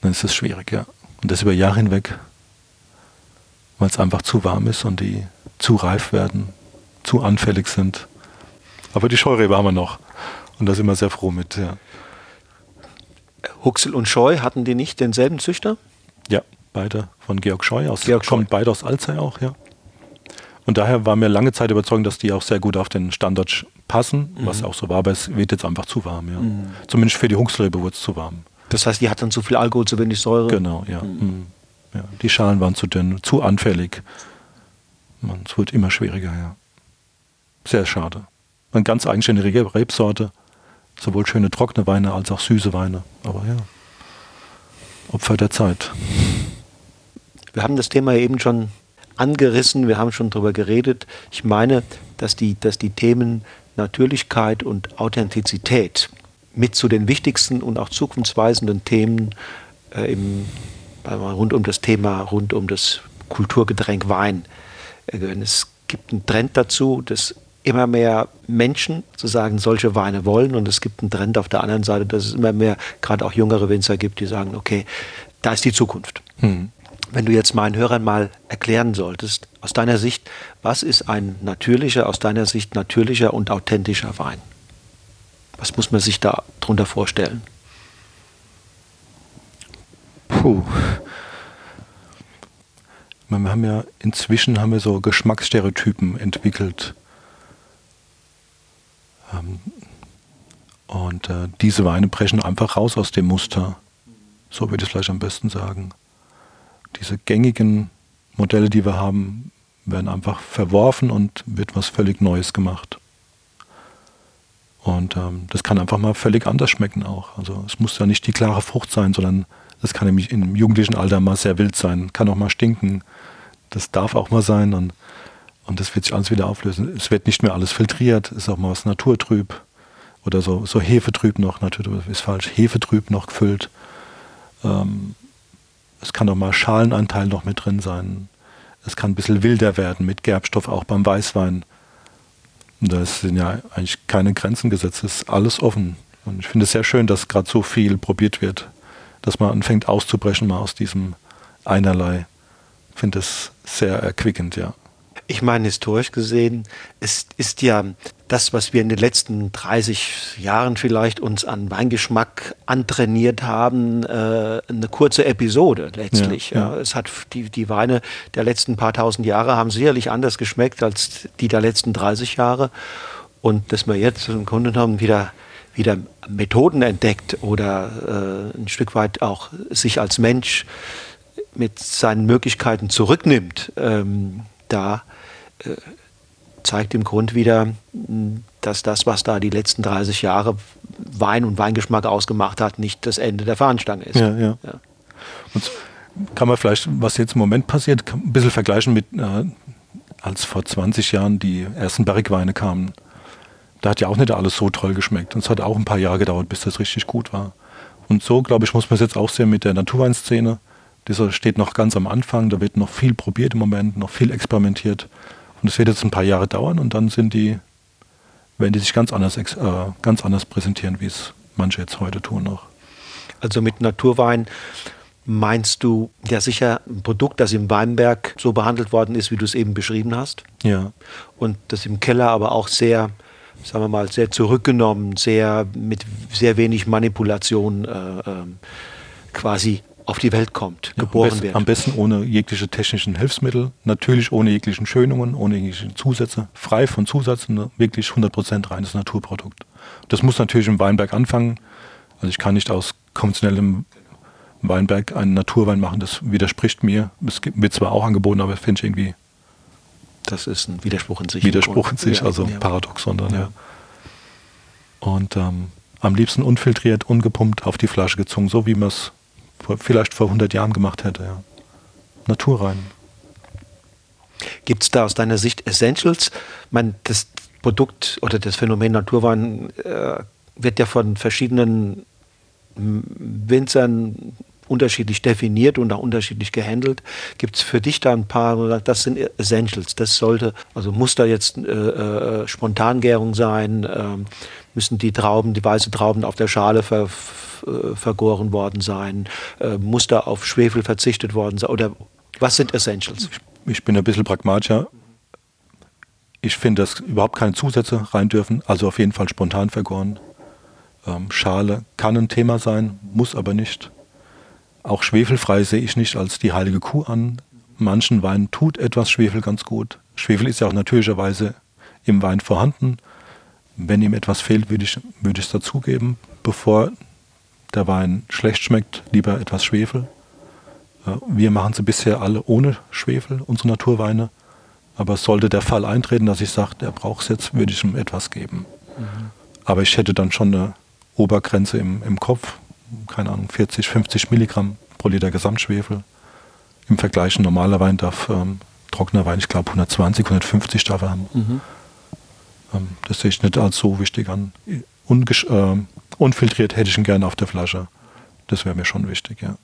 dann ist es schwierig, ja. Und das über Jahre hinweg, weil es einfach zu warm ist und die zu reif werden, zu anfällig sind. Aber die Scheurebe haben wir noch. Und da sind wir sehr froh mit, ja. Huxel und Scheu, hatten die nicht denselben Züchter? Ja, beide von Georg Scheu aus. Georg kommt beide aus Alzey auch, ja. Und daher war mir lange Zeit überzeugt, dass die auch sehr gut auf den Standort passen, mhm. was auch so war, aber es wird jetzt einfach zu warm, ja. Mhm. Zumindest für die Huxelrebe wurde es zu warm. Das heißt, die hat dann zu viel Alkohol, zu wenig Säure? Genau, ja. Mhm. mhm. ja. Die Schalen waren zu dünn, zu anfällig. Man, es wird immer schwieriger, ja. Sehr schade. Eine ganz eigenständige Rebsorte. Sowohl schöne trockene Weine als auch süße Weine. Aber ja, Opfer der Zeit. Wir haben das Thema eben schon angerissen, wir haben schon darüber geredet. Ich meine, dass die, dass die Themen Natürlichkeit und Authentizität mit zu den wichtigsten und auch zukunftsweisenden Themen äh, im, rund um das Thema, rund um das Kulturgetränk Wein äh, gehören. Es gibt einen Trend dazu, dass immer mehr Menschen sozusagen solche Weine wollen und es gibt einen Trend auf der anderen Seite, dass es immer mehr gerade auch jüngere Winzer gibt, die sagen, okay, da ist die Zukunft. Hm. Wenn du jetzt meinen Hörern mal erklären solltest, aus deiner Sicht, was ist ein natürlicher, aus deiner Sicht natürlicher und authentischer Wein? Was muss man sich da drunter vorstellen? Puh. Wir haben ja inzwischen haben wir so Geschmacksstereotypen entwickelt. Ähm, und äh, diese Weine brechen einfach raus aus dem Muster. So würde ich es vielleicht am besten sagen. Diese gängigen Modelle, die wir haben, werden einfach verworfen und wird was völlig Neues gemacht. Und ähm, das kann einfach mal völlig anders schmecken auch. Also es muss ja nicht die klare Frucht sein, sondern das kann nämlich im jugendlichen Alter mal sehr wild sein, kann auch mal stinken. Das darf auch mal sein. Und und das wird sich alles wieder auflösen. Es wird nicht mehr alles filtriert, es ist auch mal was naturtrüb oder so, so hefetrüb noch, naturtrüb ist falsch, hefetrüb noch gefüllt. Ähm, es kann auch mal Schalenanteil noch mit drin sein. Es kann ein bisschen wilder werden mit Gerbstoff, auch beim Weißwein. Da sind ja eigentlich keine Grenzen gesetzt, es ist alles offen. Und ich finde es sehr schön, dass gerade so viel probiert wird, dass man anfängt auszubrechen mal aus diesem Einerlei. Ich finde es sehr erquickend, ja. Ich meine, historisch gesehen, es ist ja das, was wir in den letzten 30 Jahren vielleicht uns an Weingeschmack antrainiert haben, äh, eine kurze Episode letztlich. Ja, ja. Es hat die, die Weine der letzten paar tausend Jahre haben sicherlich anders geschmeckt als die der letzten 30 Jahre. Und dass wir jetzt im Grunde genommen wieder wieder Methoden entdeckt oder äh, ein Stück weit auch sich als Mensch mit seinen Möglichkeiten zurücknimmt, ähm, da äh, zeigt im Grund wieder, dass das, was da die letzten 30 Jahre Wein und Weingeschmack ausgemacht hat, nicht das Ende der Fahnenstange ist. Ja, ja. ja. Und kann man vielleicht, was jetzt im Moment passiert, ein bisschen vergleichen mit, äh, als vor 20 Jahren die ersten Bergweine kamen. Da hat ja auch nicht alles so toll geschmeckt. Und es hat auch ein paar Jahre gedauert, bis das richtig gut war. Und so, glaube ich, muss man es jetzt auch sehen mit der Naturweinszene. Dieser steht noch ganz am Anfang, da wird noch viel probiert im Moment, noch viel experimentiert. Und es wird jetzt ein paar Jahre dauern und dann sind die, werden die sich ganz anders, äh, ganz anders präsentieren, wie es manche jetzt heute tun noch. Also mit Naturwein meinst du ja sicher ein Produkt, das im Weinberg so behandelt worden ist, wie du es eben beschrieben hast. Ja. Und das im Keller aber auch sehr, sagen wir mal, sehr zurückgenommen, sehr mit sehr wenig Manipulation äh, äh, quasi auf die Welt kommt, ja, geboren am besten, wird. Am besten ohne jegliche technischen Hilfsmittel, natürlich ohne jeglichen Schönungen, ohne jegliche Zusätze, frei von Zusätzen, wirklich 100% reines Naturprodukt. Das muss natürlich im Weinberg anfangen. Also ich kann nicht aus konventionellem Weinberg einen Naturwein machen, das widerspricht mir. Es wird zwar auch angeboten, aber finde ich irgendwie... Das ist ein Widerspruch in sich. Widerspruch in sich, also ja. Paradoxon dann, ja. ja. Und ähm, am liebsten unfiltriert, ungepumpt auf die Flasche gezogen, so wie man es vielleicht vor 100 Jahren gemacht hätte. Ja. Naturrein. Gibt es da aus deiner Sicht Essentials? Man, das Produkt oder das Phänomen Naturwein äh, wird ja von verschiedenen Winzern unterschiedlich definiert und auch unterschiedlich gehandelt. Gibt es für dich da ein paar, das sind Essentials, das sollte, also muss da jetzt äh, äh, Spontangärung sein, äh, müssen die Trauben, die weiße Trauben auf der Schale ver, äh, vergoren worden sein, äh, muss da auf Schwefel verzichtet worden sein oder was sind Essentials? Ich, ich bin ein bisschen pragmatischer. Ich finde, dass überhaupt keine Zusätze rein dürfen, also auf jeden Fall spontan vergoren. Ähm, Schale kann ein Thema sein, muss aber nicht. Auch schwefelfrei sehe ich nicht als die heilige Kuh an. Manchen Weinen tut etwas Schwefel ganz gut. Schwefel ist ja auch natürlicherweise im Wein vorhanden. Wenn ihm etwas fehlt, würde ich, würde ich es dazugeben. Bevor der Wein schlecht schmeckt, lieber etwas Schwefel. Wir machen sie bisher alle ohne Schwefel, unsere Naturweine. Aber sollte der Fall eintreten, dass ich sage, der braucht es jetzt, würde ich ihm etwas geben. Mhm. Aber ich hätte dann schon eine Obergrenze im, im Kopf, keine Ahnung, 40, 50 Milligramm pro Liter Gesamtschwefel. Im Vergleich ein normaler Wein darf, ähm, trockener Wein, ich glaube 120, 150 darf er haben. Mhm. Ähm, das sehe ich nicht als so wichtig an. Ungesch äh, unfiltriert hätte ich ihn gerne auf der Flasche. Das wäre mir schon wichtig, ja.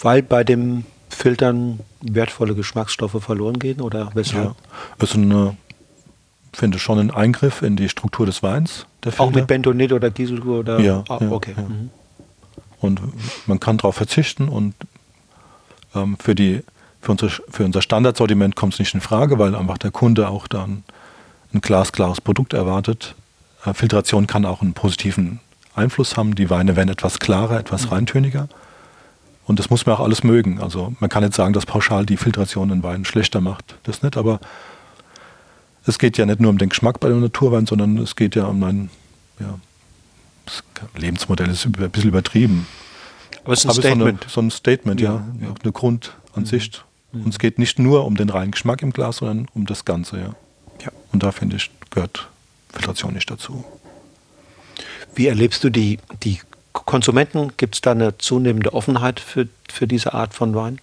Weil bei dem Filtern wertvolle Geschmacksstoffe verloren gehen oder weshalb? Ja, also eine finde schon ein Eingriff in die Struktur des Weins. Auch mit Bentonit oder Kieselgur oder? Ja, ah, ja okay. Ja. Mhm. Und man kann darauf verzichten und ähm, für, die, für, unser, für unser Standardsortiment kommt es nicht in Frage, weil einfach der Kunde auch dann ein glasklares Produkt erwartet. Äh, Filtration kann auch einen positiven Einfluss haben. Die Weine werden etwas klarer, etwas mhm. reintöniger. Und das muss man auch alles mögen. Also man kann nicht sagen, dass pauschal die Filtration in Weinen schlechter macht. Das nicht, aber es geht ja nicht nur um den Geschmack bei dem Naturwein, sondern es geht ja um ein ja, Lebensmodell, ist ein bisschen übertrieben. Aber es ist ein Aber Statement. So, eine, so, ein Statement, ja. ja, ja. Eine Grundansicht. Mhm. Und es geht nicht nur um den reinen Geschmack im Glas, sondern um das Ganze, ja. Ja. Und da finde ich, gehört Filtration nicht dazu. Wie erlebst du die, die Konsumenten? Gibt es da eine zunehmende Offenheit für, für diese Art von Wein?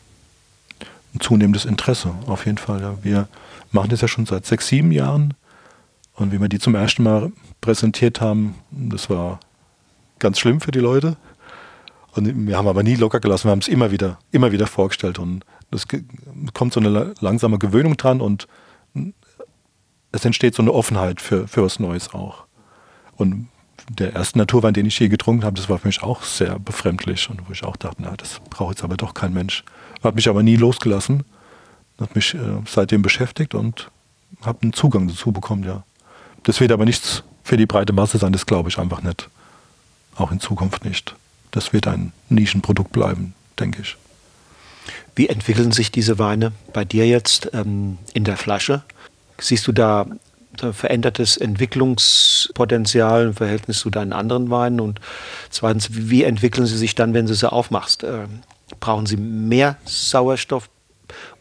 Ein zunehmendes Interesse, auf jeden Fall. Ja. Wir machen das ja schon seit sechs, sieben Jahren. Und wie wir die zum ersten Mal präsentiert haben, das war ganz schlimm für die Leute. Und wir haben aber nie locker gelassen, wir haben es immer wieder, immer wieder vorgestellt. Und es kommt so eine langsame Gewöhnung dran und es entsteht so eine Offenheit für, für was Neues auch. Und der erste Naturwein, den ich je getrunken habe, das war für mich auch sehr befremdlich und wo ich auch dachte, na, das braucht jetzt aber doch kein Mensch. Hat mich aber nie losgelassen, hat mich äh, seitdem beschäftigt und habe einen Zugang dazu bekommen, ja. Das wird aber nichts für die breite Masse sein, das glaube ich einfach nicht. Auch in Zukunft nicht. Das wird ein Nischenprodukt bleiben, denke ich. Wie entwickeln sich diese Weine bei dir jetzt ähm, in der Flasche? Siehst du da verändertes Entwicklungspotenzial im Verhältnis zu deinen anderen Weinen? Und zweitens, wie entwickeln sie sich dann, wenn du sie aufmachst? Äh, brauchen sie mehr Sauerstoff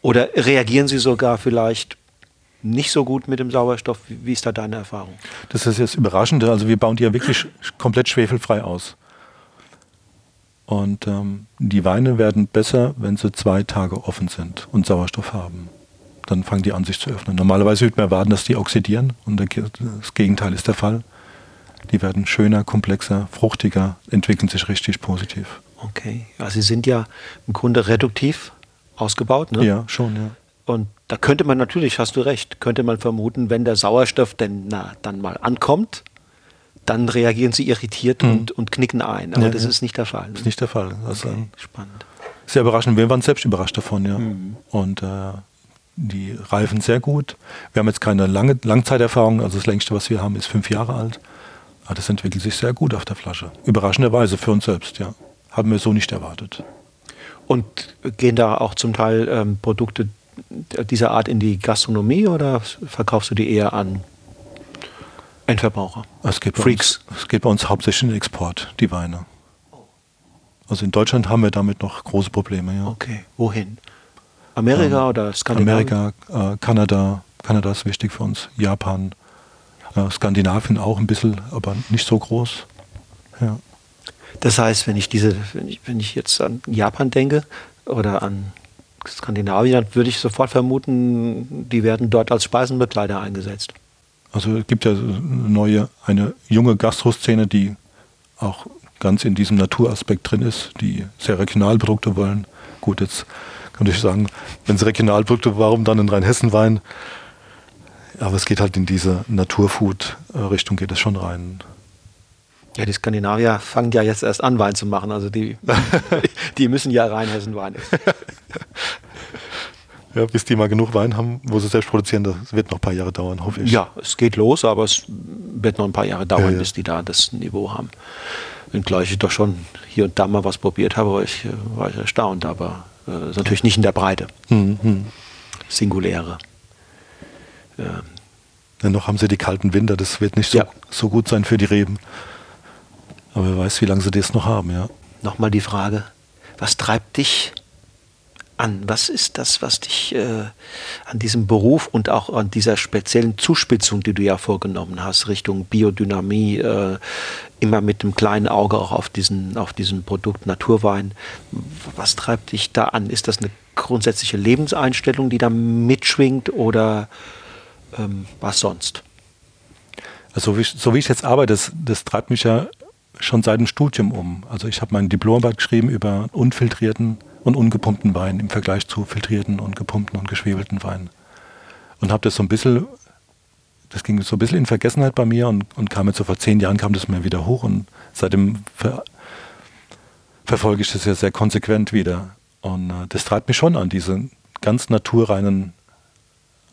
oder reagieren sie sogar vielleicht nicht so gut mit dem Sauerstoff? Wie, ist da deine Erfahrung? Das ist jetzt Überraschende. Also wir bauen die ja wirklich komplett schwefelfrei aus. Und ähm, die Weine werden besser, wenn sie zwei Tage offen sind und Sauerstoff haben dann fangen die an sich zu öffnen. Normalerweise würde man erwarten, dass die oxidieren und das Gegenteil ist der Fall. Die werden schöner, komplexer, fruchtiger, entwickeln sich richtig positiv. Okay, ja, sie sind ja im Grunde reduktiv ausgebaut, ne? Ja, schon, ja. Und da könnte man natürlich, hast du recht, könnte man vermuten, wenn der Sauerstoff denn na, dann mal ankommt, dann reagieren sie irritiert mhm. und, und knicken ein. Aber ja, das ja. ist nicht der Fall. Ne? ist nicht der Fall. Okay, spannend. Sehr überraschend. Wir waren selbst überrascht davon, ja. Mhm. Und äh, die reifen sehr gut. Wir haben jetzt keine lange Langzeiterfahrung, also das längste, was wir haben, ist fünf Jahre alt. Aber das entwickelt sich sehr gut auf der Flasche. Überraschenderweise für uns selbst, ja. Haben wir so nicht erwartet. Und gehen da auch zum Teil ähm, Produkte dieser Art in die Gastronomie oder verkaufst du die eher an Endverbraucher? Es geht, Freaks. Uns, es geht bei uns hauptsächlich in den Export, die Weine. Also in Deutschland haben wir damit noch große Probleme, ja. Okay, wohin? Amerika ähm, oder Skandinavien? Amerika, äh, Kanada. Kanada ist wichtig für uns. Japan, äh, Skandinavien auch ein bisschen, aber nicht so groß. Ja. Das heißt, wenn ich diese, wenn ich, wenn ich jetzt an Japan denke oder an Skandinavien, dann würde ich sofort vermuten, die werden dort als Speisenbegleiter eingesetzt. Also es gibt ja eine neue, eine junge Gastroszene, die auch ganz in diesem Naturaspekt drin ist, die sehr Regionalprodukte wollen. Gut, jetzt könnte ich sagen, wenn sie Regionalprodukte, warum dann in Rheinhessen-Wein? Aber es geht halt in diese Naturfood-Richtung geht es schon rein. Ja, die Skandinavier fangen ja jetzt erst an, Wein zu machen. Also die, die müssen ja Rheinhessen-Wein essen. Ja, bis die mal genug Wein haben, wo sie selbst produzieren, das wird noch ein paar Jahre dauern, hoffe ich. Ja, es geht los, aber es wird noch ein paar Jahre dauern, ja, ja. bis die da das Niveau haben. Wenngleich ich doch schon hier und da mal was probiert habe, war ich, äh, war ich erstaunt, aber äh, ist natürlich nicht in der Breite. Mhm. Singuläre. Ja. Dennoch haben sie die kalten Winter, das wird nicht so, ja. so gut sein für die Reben. Aber wer weiß, wie lange sie das noch haben, ja. Nochmal die Frage, was treibt dich an? Was ist das, was dich äh, an diesem Beruf und auch an dieser speziellen Zuspitzung, die du ja vorgenommen hast, Richtung Biodynamie, äh, immer mit einem kleinen Auge auch auf diesen, auf diesen Produkt Naturwein, was treibt dich da an? Ist das eine grundsätzliche Lebenseinstellung, die da mitschwingt oder ähm, was sonst? Also, so wie ich jetzt arbeite, das, das treibt mich ja schon seit dem Studium um. Also ich habe mein Diplomarbeit geschrieben über unfiltrierten und ungepumpten Wein im Vergleich zu filtrierten und gepumpten und geschwebelten Wein. Und habe das so ein bisschen, das ging so ein bisschen in Vergessenheit bei mir und, und kam jetzt so vor zehn Jahren kam das mir wieder hoch und seitdem ver, verfolge ich das ja sehr konsequent wieder. Und äh, das treibt mich schon an, diesen ganz naturreinen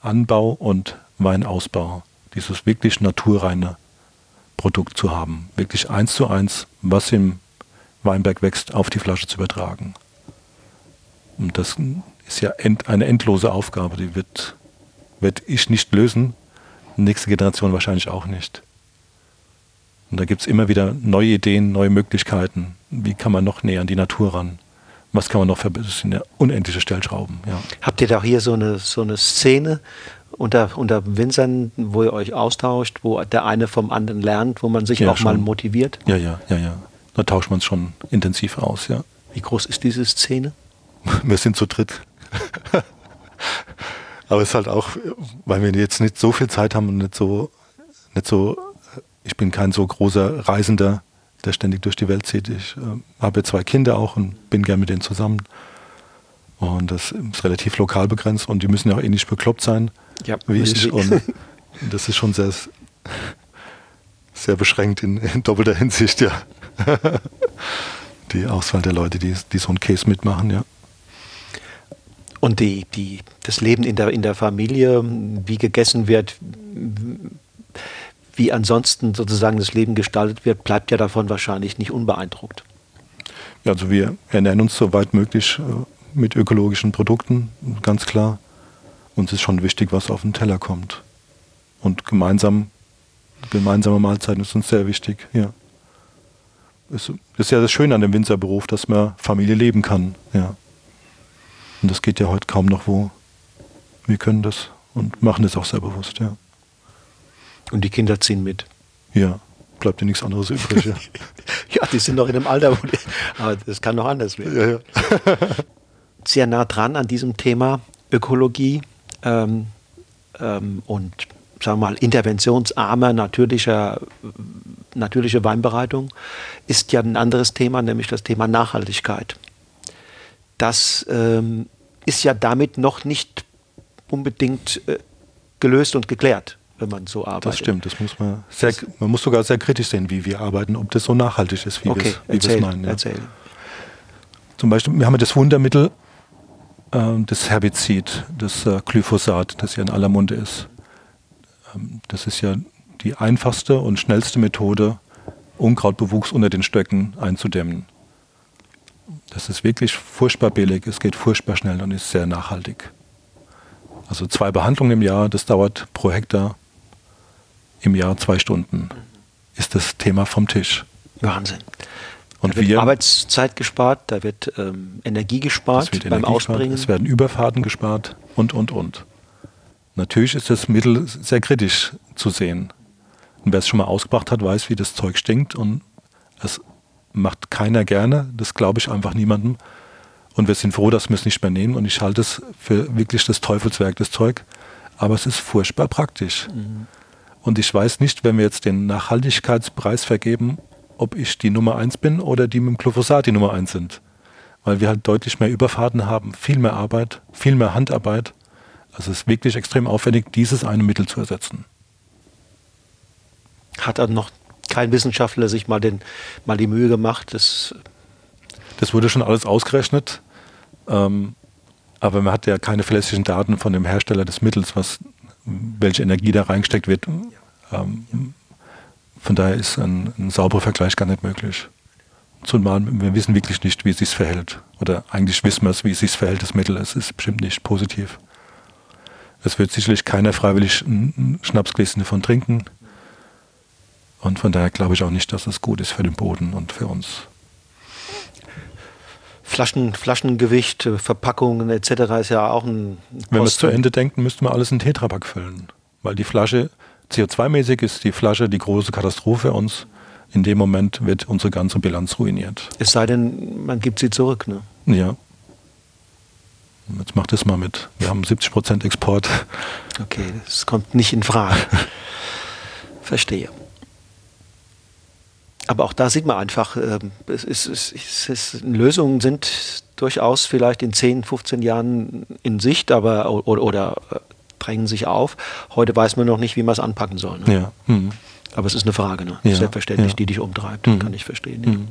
Anbau und Weinausbau. Dieses wirklich naturreine Produkt zu haben. Wirklich eins zu eins, was im Weinberg wächst, auf die Flasche zu übertragen. Und das ist ja end, eine endlose Aufgabe, die wird, wird ich nicht lösen, nächste Generation wahrscheinlich auch nicht. Und da gibt es immer wieder neue Ideen, neue Möglichkeiten. Wie kann man noch näher an die Natur ran? Was kann man noch verbessern? Das sind ja unendliche Stellschrauben. Ja. Habt ihr da hier so eine, so eine Szene, unter, unter Winzern, wo ihr euch austauscht, wo der eine vom anderen lernt, wo man sich ja, auch schon. mal motiviert? Ja, ja, ja, ja. Da tauscht man es schon intensiv aus, ja. Wie groß ist diese Szene? Wir sind zu dritt. Aber es ist halt auch, weil wir jetzt nicht so viel Zeit haben und nicht so, nicht so, ich bin kein so großer Reisender, der ständig durch die Welt zieht. Ich äh, habe zwei Kinder auch und bin gern mit denen zusammen. Und das ist relativ lokal begrenzt und die müssen ja auch ähnlich bekloppt sein ja, wie ich. Und das ist schon sehr, sehr beschränkt in, in doppelter Hinsicht, ja. die Auswahl der Leute, die, die so einen Case mitmachen, ja. Und die, die, das Leben in der, in der Familie, wie gegessen wird, wie ansonsten sozusagen das Leben gestaltet wird, bleibt ja davon wahrscheinlich nicht unbeeindruckt. Ja, also wir ernähren uns so weit möglich äh, mit ökologischen Produkten, ganz klar uns ist schon wichtig, was auf den Teller kommt. Und gemeinsam, gemeinsame Mahlzeiten ist uns sehr wichtig, ja. Das ist ja das Schöne an dem Winzerberuf, dass man Familie leben kann, ja. Und das geht ja heute kaum noch wo. Wir können das und machen das auch sehr bewusst, ja. Und die Kinder ziehen mit. Ja, bleibt dir nichts anderes übrig. Ja, ja die sind noch in einem Alter, wo die, aber das kann noch anders werden. Ja, ja. Sehr nah dran an diesem Thema Ökologie ähm, ähm, und sagen wir mal, interventionsarmer natürlicher, natürliche Weinbereitung ist ja ein anderes Thema, nämlich das Thema Nachhaltigkeit. Das ähm, ist ja damit noch nicht unbedingt äh, gelöst und geklärt, wenn man so arbeitet. Das stimmt, das muss man sehr, man muss sogar sehr kritisch sehen, wie wir arbeiten, ob das so nachhaltig ist, wie okay, wir es meinen. Ja. Erzähl. Zum Beispiel, wir haben das Wundermittel äh, das Herbizid, das äh, Glyphosat, das ja in aller Munde ist. Ähm, das ist ja die einfachste und schnellste Methode, Unkrautbewuchs unter den Stöcken einzudämmen. Das ist wirklich furchtbar billig, es geht furchtbar schnell und ist sehr nachhaltig. Also zwei Behandlungen im Jahr, das dauert pro Hektar im Jahr zwei Stunden. Ist das Thema vom Tisch. Wahnsinn. Und da wird wir, Arbeitszeit gespart, da wird ähm, Energie gespart wird beim Energie Ausbringen. Gespart, es werden Überfahrten gespart und, und, und. Natürlich ist das Mittel sehr kritisch zu sehen. Und wer es schon mal ausgebracht hat, weiß, wie das Zeug stinkt und es macht keiner gerne. Das glaube ich einfach niemandem. Und wir sind froh, dass wir es nicht mehr nehmen. Und ich halte es für wirklich das Teufelswerk, das Zeug. Aber es ist furchtbar praktisch. Mhm. Und ich weiß nicht, wenn wir jetzt den Nachhaltigkeitspreis vergeben, ob ich die Nummer eins bin oder die mit dem Glyphosat die Nummer eins sind. Weil wir halt deutlich mehr Überfahrten haben, viel mehr Arbeit, viel mehr Handarbeit. Also es ist wirklich extrem aufwendig, dieses eine Mittel zu ersetzen. Hat dann noch kein Wissenschaftler sich mal, den, mal die Mühe gemacht, das das wurde schon alles ausgerechnet. Ähm, aber man hat ja keine verlässlichen Daten von dem Hersteller des Mittels, was, welche Energie da reingesteckt wird. Ähm, von daher ist ein, ein, sauberer Vergleich gar nicht möglich. Zumal wir wissen wirklich nicht, wie es sich verhält. Oder eigentlich wissen wir es, wie es sich verhält, das Mittel. Es ist bestimmt nicht positiv. Es wird sicherlich keiner freiwillig ein Schnapsgläschen davon trinken. Und von daher glaube ich auch nicht, dass es gut ist für den Boden und für uns. Flaschen, Flaschengewicht, Verpackungen etc. ist ja auch ein. Kosten. Wenn wir es zu Ende denken, müssten wir alles in Tetrapack füllen. Weil die Flasche, CO2-mäßig ist die Flasche die große Katastrophe für uns. In dem Moment wird unsere ganze Bilanz ruiniert. Es sei denn, man gibt sie zurück, ne? Ja. Jetzt macht es mal mit. Wir haben 70 Prozent Export. Okay, das kommt nicht in Frage. Verstehe. Aber auch da sieht man einfach, äh, es ist, es ist, Lösungen sind durchaus vielleicht in 10, 15 Jahren in Sicht, aber oder, oder äh, drängen sich auf. Heute weiß man noch nicht, wie man es anpacken soll. Ne? Ja. Mhm. Aber es ist eine Frage, ne? ja. selbstverständlich, ja. die dich umtreibt. Mhm. Kann ich verstehen. Mhm.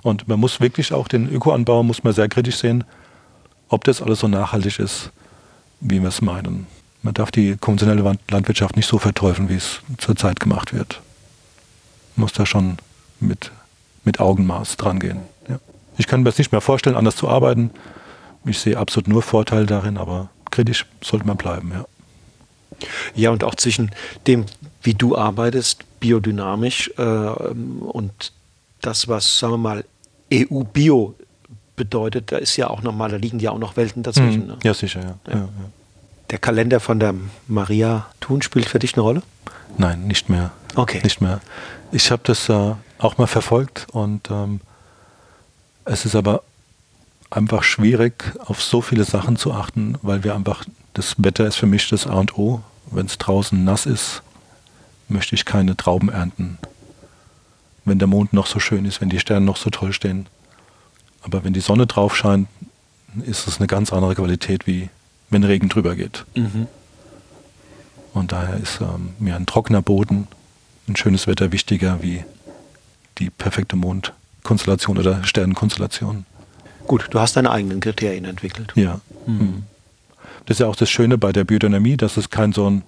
Und man muss wirklich auch den Ökoanbau muss man sehr kritisch sehen, ob das alles so nachhaltig ist, wie wir es meinen. Man darf die konventionelle Landwirtschaft nicht so verteufeln, wie es zurzeit gemacht wird muss da schon mit, mit Augenmaß dran gehen. Ja. Ich kann mir das nicht mehr vorstellen, anders zu arbeiten. Ich sehe absolut nur Vorteile darin, aber kritisch sollte man bleiben, ja. Ja, und auch zwischen dem, wie du arbeitest, biodynamisch äh, und das, was, sagen wir mal, EU-Bio bedeutet, da ist ja auch nochmal, da liegen ja auch noch Welten dazwischen. Mhm. Ne? Ja, sicher, ja. Ja. ja. Der Kalender von der Maria Thun spielt für dich eine Rolle? Nein, nicht mehr. Okay. Nicht mehr. Ich habe das äh, auch mal verfolgt und ähm, es ist aber einfach schwierig, auf so viele Sachen zu achten, weil wir einfach, das Wetter ist für mich das A und O. Wenn es draußen nass ist, möchte ich keine Trauben ernten. Wenn der Mond noch so schön ist, wenn die Sterne noch so toll stehen. Aber wenn die Sonne drauf scheint, ist es eine ganz andere Qualität, wie wenn Regen drüber geht. Mhm. Und daher ist ähm, mir ein trockener Boden ein schönes Wetter wichtiger wie die perfekte Mondkonstellation oder Sternenkonstellation. Gut, du hast deine eigenen Kriterien entwickelt. Ja. Mhm. Das ist ja auch das Schöne bei der Biodynamie, dass es kein so ein,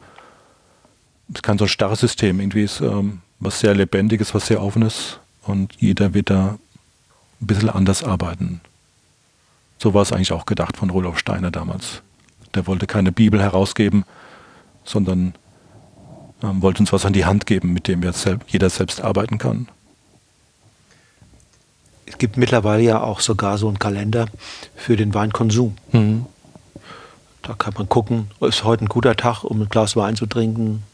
kein so ein starres System irgendwie ist, ähm, was sehr lebendiges, was sehr offenes und jeder wird da ein bisschen anders arbeiten. So war es eigentlich auch gedacht von Rudolf Steiner damals. Der wollte keine Bibel herausgeben, sondern ähm, wollte uns was an die Hand geben, mit dem jetzt jeder selbst arbeiten kann. Es gibt mittlerweile ja auch sogar so einen Kalender für den Weinkonsum. Mhm. Da kann man gucken, ist heute ein guter Tag, um ein Glas Wein zu trinken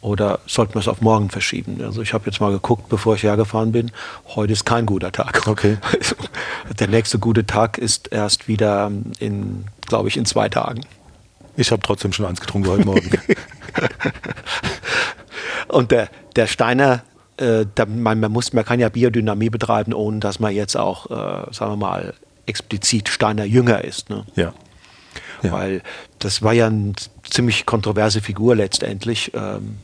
oder sollten wir es auf morgen verschieben? Also ich habe jetzt mal geguckt, bevor ich hergefahren bin. Heute ist kein guter Tag. Okay. Der nächste gute Tag ist erst wieder in, glaube ich, in zwei Tagen. Ich habe trotzdem schon eins getrunken heute Morgen. Und der, der Steiner, äh, der, man, man, muss, man kann ja Biodynamie betreiben, ohne dass man jetzt auch, äh, sagen wir mal, explizit Steiner Jünger ist. Ne? Ja. ja. Weil das war ja eine ziemlich kontroverse Figur letztendlich. Ähm,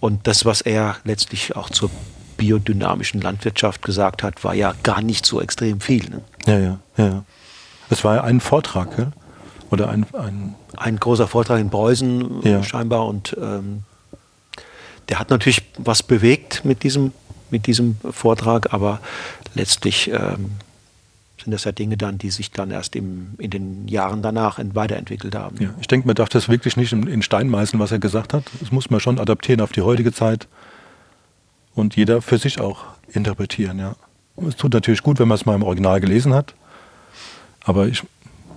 und das, was er letztlich auch zur biodynamischen Landwirtschaft gesagt hat, war ja gar nicht so extrem viel. Ne? Ja, ja, ja. Es war ja ein Vortrag, gell? Oder ein, ein ein großer Vortrag in Preußen ja. scheinbar und ähm, der hat natürlich was bewegt mit diesem, mit diesem Vortrag, aber letztlich ähm, sind das ja Dinge dann, die sich dann erst im, in den Jahren danach weiterentwickelt haben. Ja, ich denke, man darf das wirklich nicht in Stein meißeln, was er gesagt hat. Das muss man schon adaptieren auf die heutige Zeit und jeder für sich auch interpretieren. Ja. Es tut natürlich gut, wenn man es mal im Original gelesen hat, aber ich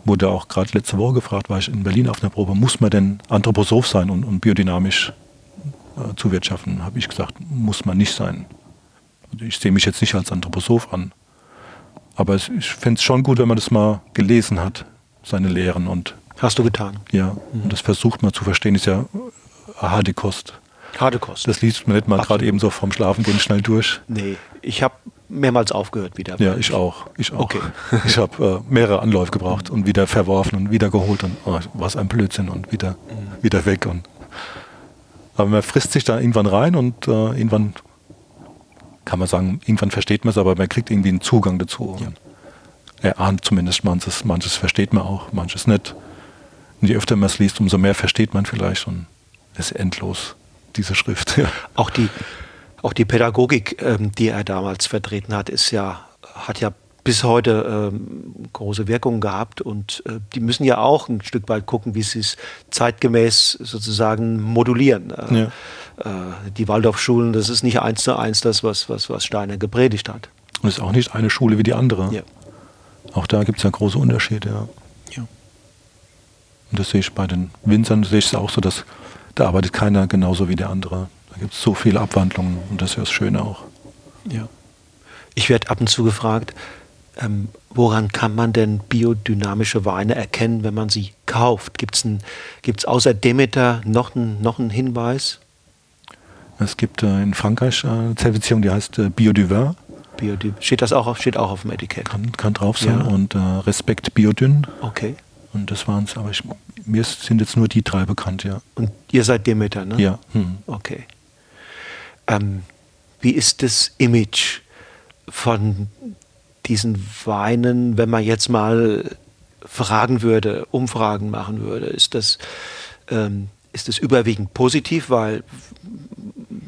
wurde auch gerade letzte Woche gefragt, war ich in Berlin auf einer Probe, muss man denn Anthroposoph sein und, und biodynamisch äh, zuwirtschaften? Habe ich gesagt, muss man nicht sein. Also ich sehe mich jetzt nicht als Anthroposoph an. Aber es, ich fände es schon gut, wenn man das mal gelesen hat, seine Lehren. Und, Hast du getan? Ja, mhm. und das versucht man zu verstehen, ist ja aha die Kost. Harte Kost. Das liest man nicht mal gerade eben so vom Schlafengehen schnell durch. Nee, ich habe mehrmals aufgehört wieder. Ja, ich auch. Ich auch. Okay. Ich habe äh, mehrere Anläufe gebraucht und wieder verworfen und wieder geholt und oh, was ein Blödsinn und wieder, mhm. wieder weg. Und, aber man frisst sich da irgendwann rein und äh, irgendwann kann man sagen, irgendwann versteht man es, aber man kriegt irgendwie einen Zugang dazu. Ja. Er ahnt zumindest manches, manches versteht man auch, manches nicht. Und je öfter man es liest, umso mehr versteht man vielleicht und es ist endlos, diese Schrift. Ja. Auch die, auch die Pädagogik, ähm, die er damals vertreten hat, ist ja, hat ja bis heute ähm, große Wirkungen gehabt und äh, die müssen ja auch ein Stück weit gucken, wie sie es zeitgemäß sozusagen modulieren. Äh, ja. äh, die Waldorfschulen, das ist nicht eins zu eins das, was, was, was Steiner gepredigt hat. Und es ist auch nicht eine Schule wie die andere. Ja. Auch da gibt es ja große Unterschiede. Ja. ja. Und das sehe ich bei den Winzern, sehe ich es auch so, dass da arbeitet keiner genauso wie der andere. Da gibt es so viele Abwandlungen und das ist ja das Schöne auch. Ja. Ich werde ab und zu gefragt, ähm, woran kann man denn biodynamische Weine erkennen, wenn man sie kauft? Gibt es gibt's außer Demeter noch einen noch Hinweis? Es gibt äh, in Frankreich eine Zertifizierung, die heißt äh, Biodivin. Biodivin. Steht das auch auf, steht auch auf dem Etikett? Kann, kann drauf sein. Ja. Und äh, Respekt Biodyn. Okay. Und das waren es, aber ich, mir sind jetzt nur die drei bekannt, ja. Und ihr seid Demeter, ne? Ja. Hm. Okay. Ähm, wie ist das Image von diesen Weinen, wenn man jetzt mal fragen würde, Umfragen machen würde? Ist das, ähm, ist das überwiegend positiv, weil,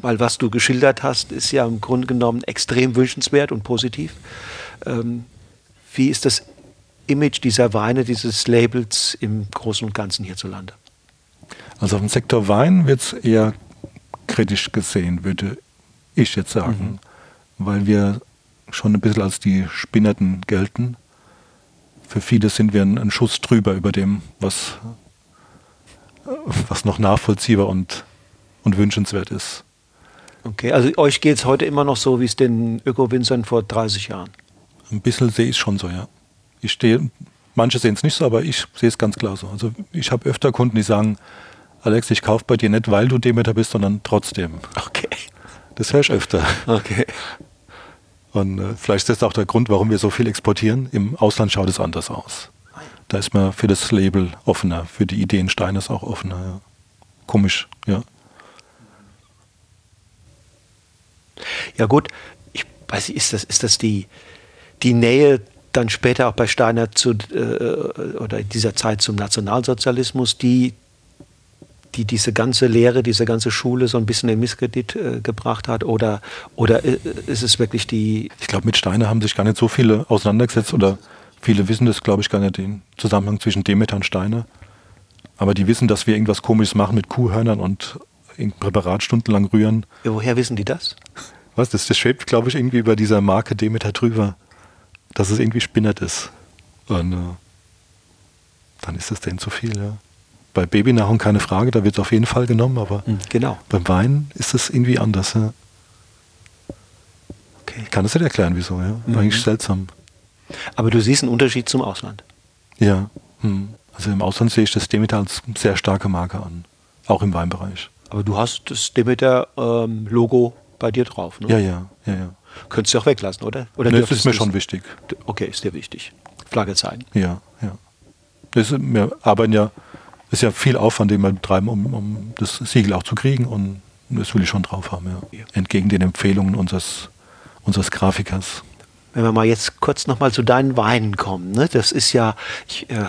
weil was du geschildert hast, ist ja im Grunde genommen extrem wünschenswert und positiv. Ähm, wie ist das Image dieser Weine, dieses Labels im Großen und Ganzen hierzulande? Also auf dem Sektor Wein wird es eher kritisch gesehen, würde ich jetzt sagen, mhm. weil wir schon ein bisschen als die Spinnerten gelten. Für viele sind wir ein, Schuss drüber über dem, was, was noch nachvollziehbar und, und wünschenswert ist. Okay, also euch geht es heute immer noch so, wie es den Öko-Winzern vor 30 Jahren? Ein bisschen sehe ich es schon so, ja ich stehe, manche sehen es nicht so, aber ich sehe es ganz klar so. Also ich habe öfter Kunden, die sagen, Alex, ich kaufe bei dir nicht, weil du Demeter bist, sondern trotzdem. Okay. Das höre ich öfter. Okay. Und äh, vielleicht ist das auch der Grund, warum wir so viel exportieren. Im Ausland schaut es anders aus. Da ist man für das Label offener, für die Ideen Steines auch offener. Ja. Komisch, ja. Ja gut, ich weiß nicht, ist das, ist das die, die Nähe dann später auch bei Steiner zu, äh, oder in dieser Zeit zum Nationalsozialismus, die, die diese ganze Lehre, diese ganze Schule so ein bisschen in Misskredit äh, gebracht hat? Oder, oder äh, ist es wirklich die. Ich glaube, mit Steiner haben sich gar nicht so viele auseinandergesetzt oder viele wissen das, glaube ich, gar nicht, den Zusammenhang zwischen Demeter und Steiner. Aber die wissen, dass wir irgendwas Komisches machen mit Kuhhörnern und Präparat stundenlang rühren. Ja, woher wissen die das? Was? Das, das schwebt, glaube ich, irgendwie über dieser Marke Demeter drüber dass es irgendwie spinnert ist. Und äh, dann ist es denen zu viel, ja. Bei Babynahrung keine Frage, da wird es auf jeden Fall genommen, aber mhm, genau. beim Wein ist es irgendwie anders. Ja. Okay. Ich kann das nicht erklären, wieso, ja. Mhm. Eigentlich seltsam. Aber du siehst einen Unterschied zum Ausland. Ja. Hm. Also im Ausland sehe ich das Demeter als sehr starke Marke an. Auch im Weinbereich. Aber du hast das Demeter-Logo ähm, bei dir drauf, ne? Ja, ja, ja, ja. Könntest du auch weglassen, oder? oder nee, das ist mir schon wichtig. Okay, ist dir wichtig. Flagge zeigen. Ja, ja. Das ist, wir arbeiten ja, ist ja viel Aufwand, den wir betreiben, um, um das Siegel auch zu kriegen und das will ich schon drauf haben, ja. Entgegen den Empfehlungen unseres, unseres Grafikers. Wenn wir mal jetzt kurz nochmal zu deinen Weinen kommen, ne? das ist ja, ich äh,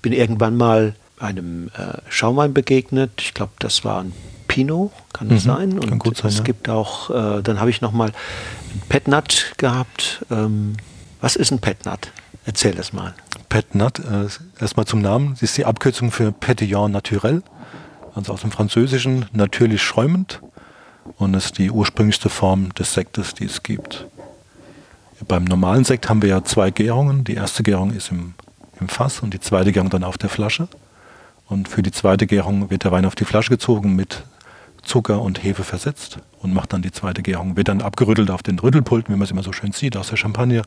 bin irgendwann mal einem äh, Schaumwein begegnet, ich glaube, das war ein Pinot, kann das mhm, sein? Und kann gut sein, es ja. gibt auch, äh, dann habe ich nochmal ein Petnat gehabt. Ähm, was ist ein Petnat? Erzähl das mal. Petnat, äh, erstmal zum Namen, das ist die Abkürzung für Petillon naturel, also aus dem Französischen natürlich schäumend und ist die ursprünglichste Form des Sektes, die es gibt. Beim normalen Sekt haben wir ja zwei Gärungen. Die erste Gärung ist im, im Fass und die zweite Gärung dann auf der Flasche. Und für die zweite Gärung wird der Wein auf die Flasche gezogen mit Zucker und Hefe versetzt und macht dann die zweite Gärung. Wird dann abgerüttelt auf den Rüttelpult, wie man es immer so schön sieht, aus der Champagne,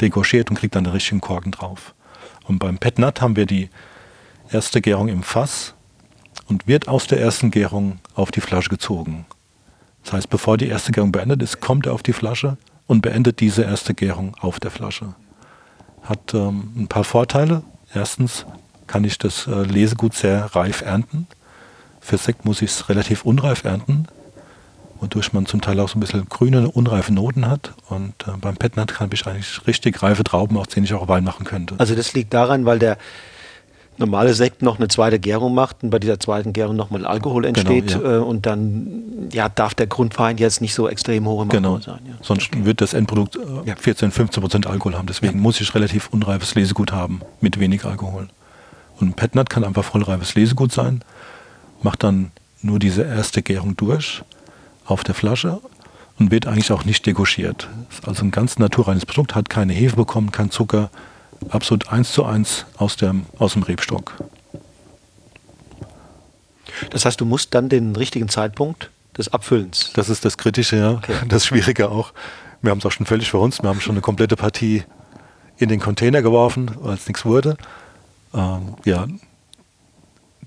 degorgiert und kriegt dann den richtigen Korken drauf. Und beim Petnat haben wir die erste Gärung im Fass und wird aus der ersten Gärung auf die Flasche gezogen. Das heißt, bevor die erste Gärung beendet ist, kommt er auf die Flasche und beendet diese erste Gärung auf der Flasche. Hat ähm, ein paar Vorteile. Erstens kann ich das äh, Lesegut sehr reif ernten. Für Sekt muss ich es relativ unreif ernten, wodurch man zum Teil auch so ein bisschen grüne, unreife Noten hat. Und äh, beim Petnat kann ich eigentlich richtig reife Trauben, aus denen ich auch Wein machen könnte. Also das liegt daran, weil der normale Sekt noch eine zweite Gärung macht und bei dieser zweiten Gärung nochmal Alkohol genau, entsteht genau, ja. Äh, und dann ja, darf der Grundwein jetzt nicht so extrem hoch im genau. Alkohol sein. Ja. Sonst okay. wird das Endprodukt äh, 14, 15 Prozent Alkohol haben. Deswegen muss ich relativ unreifes Lesegut haben mit wenig Alkohol. Und ein Petnat kann einfach vollreifes Lesegut sein, macht dann nur diese erste Gärung durch auf der Flasche und wird eigentlich auch nicht degauchiert. Ist also ein ganz naturreines Produkt, hat keine Hefe bekommen, kein Zucker, absolut eins zu eins aus dem, aus dem Rebstock. Das heißt, du musst dann den richtigen Zeitpunkt des Abfüllens. Das ist das Kritische, ja. Okay. Das Schwierige auch. Wir haben es auch schon völlig verhunzt. Wir haben schon eine komplette Partie in den Container geworfen, weil es nichts wurde. Ähm, ja,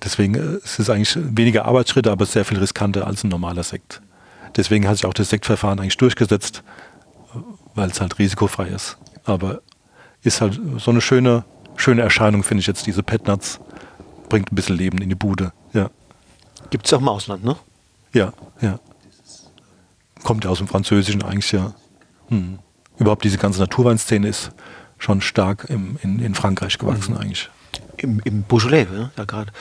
deswegen äh, ist es eigentlich weniger Arbeitsschritte, aber sehr viel riskanter als ein normaler Sekt. Deswegen hat sich auch das Sektverfahren eigentlich durchgesetzt, weil es halt risikofrei ist. Aber ist halt so eine schöne, schöne Erscheinung, finde ich jetzt, diese Petnuts. Bringt ein bisschen Leben in die Bude. Ja. Gibt es auch im Ausland, ne? Ja, ja. Kommt ja aus dem Französischen eigentlich, ja. Hm. Überhaupt diese ganze Naturweinszene ist schon stark im, in, in Frankreich gewachsen mhm. eigentlich. Im, im Beaujolais, ja, gerade.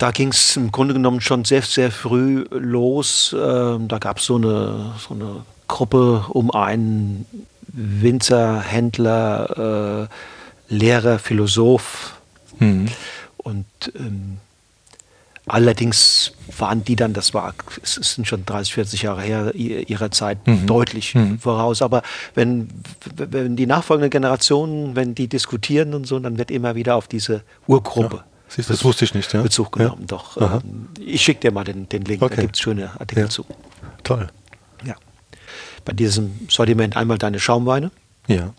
Da ging es im Grunde genommen schon sehr, sehr früh los. Ähm, da gab so es eine, so eine Gruppe um einen Winzer, Händler, äh, Lehrer, Philosoph. Mhm. Und ähm, allerdings waren die dann, das war, es sind schon 30, 40 Jahre her, ihrer Zeit mhm. deutlich mhm. voraus. Aber wenn, wenn die nachfolgenden Generationen, wenn die diskutieren und so, dann wird immer wieder auf diese Urgruppe. Ja. Siehst, das wusste ich nicht, ja. Bezug genommen, ja. doch. Ähm, ich schicke dir mal den, den Link, okay. da gibt es schöne Artikel ja. zu. Toll bei diesem Sortiment einmal deine Schaumweine. Ja.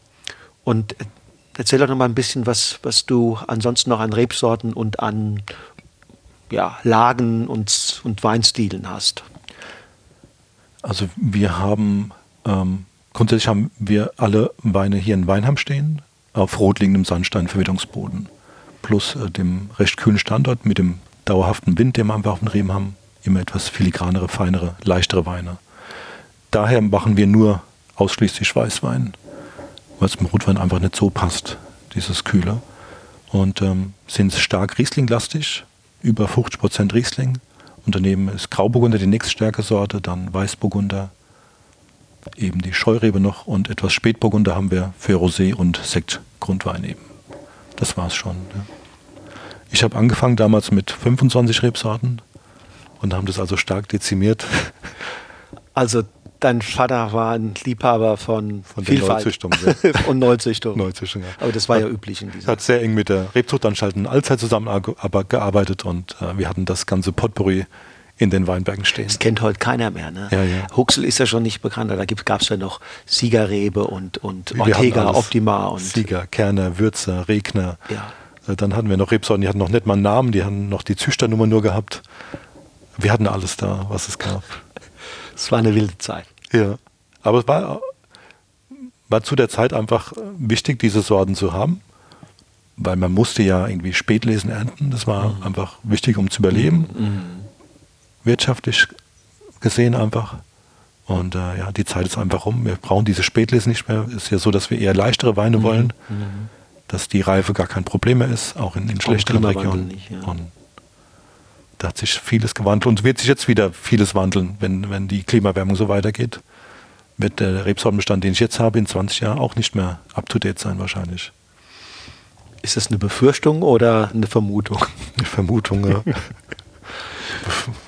Und erzähl doch noch mal ein bisschen, was, was du ansonsten noch an Rebsorten und an ja, Lagen und, und Weinstilen hast. Also wir haben, ähm, grundsätzlich haben wir alle Weine hier in Weinheim stehen, auf rotliegendem Sandsteinverwitterungsboden. Plus äh, dem recht kühlen Standort mit dem dauerhaften Wind, den wir auf den Reben haben, immer etwas filigranere, feinere, leichtere Weine daher machen wir nur ausschließlich Weißwein, weil es im Rotwein einfach nicht so passt, dieses Kühle. Und ähm, sind stark Riesling-lastig, über 50% Riesling. Und daneben ist Grauburgunder die nächststärke Sorte, dann Weißburgunder, eben die Scheurebe noch und etwas Spätburgunder haben wir für Rosé und Sektgrundwein eben. Das war es schon. Ja. Ich habe angefangen damals mit 25 Rebsorten und haben das also stark dezimiert. Also dein Vater war ein Liebhaber von, von Vielfalt. Neuzüchtung, ja. und Neuzüchtung. Neuzüchtung ja. Aber das war ja üblich in dieser Hat sehr eng mit der Rebzuchtanstalt in Allzeit zusammengearbeitet und äh, wir hatten das ganze Potpourri in den Weinbergen stehen. Das kennt heute keiner mehr. Ne? Ja, ja. Huxel ist ja schon nicht bekannt. Da gab es ja noch Siegerrebe und, und Ortega, Optima. Und Sieger, Kerner, Würzer, Regner. Ja. Äh, dann hatten wir noch Rebsorten, die hatten noch nicht mal einen Namen, die haben noch die Züchternummer nur gehabt. Wir hatten alles da, was es gab. Es war eine wilde Zeit. Ja, aber es war, war zu der Zeit einfach wichtig, diese Sorten zu haben, weil man musste ja irgendwie Spätlesen ernten. Das war mhm. einfach wichtig, um zu überleben. Mhm. Wirtschaftlich gesehen einfach. Und äh, ja, die Zeit ist einfach rum. Wir brauchen diese Spätlesen nicht mehr. Es ist ja so, dass wir eher leichtere Weine mhm. wollen, mhm. dass die Reife gar kein Problem mehr ist, auch in, in schlechteren Regionen. Nicht, ja. Und da hat sich vieles gewandelt und wird sich jetzt wieder vieles wandeln, wenn, wenn die Klimaerwärmung so weitergeht. Wird der Rebsortenbestand, den ich jetzt habe, in 20 Jahren auch nicht mehr up-to-date sein wahrscheinlich. Ist das eine Befürchtung oder eine Vermutung? Eine Vermutung, ja.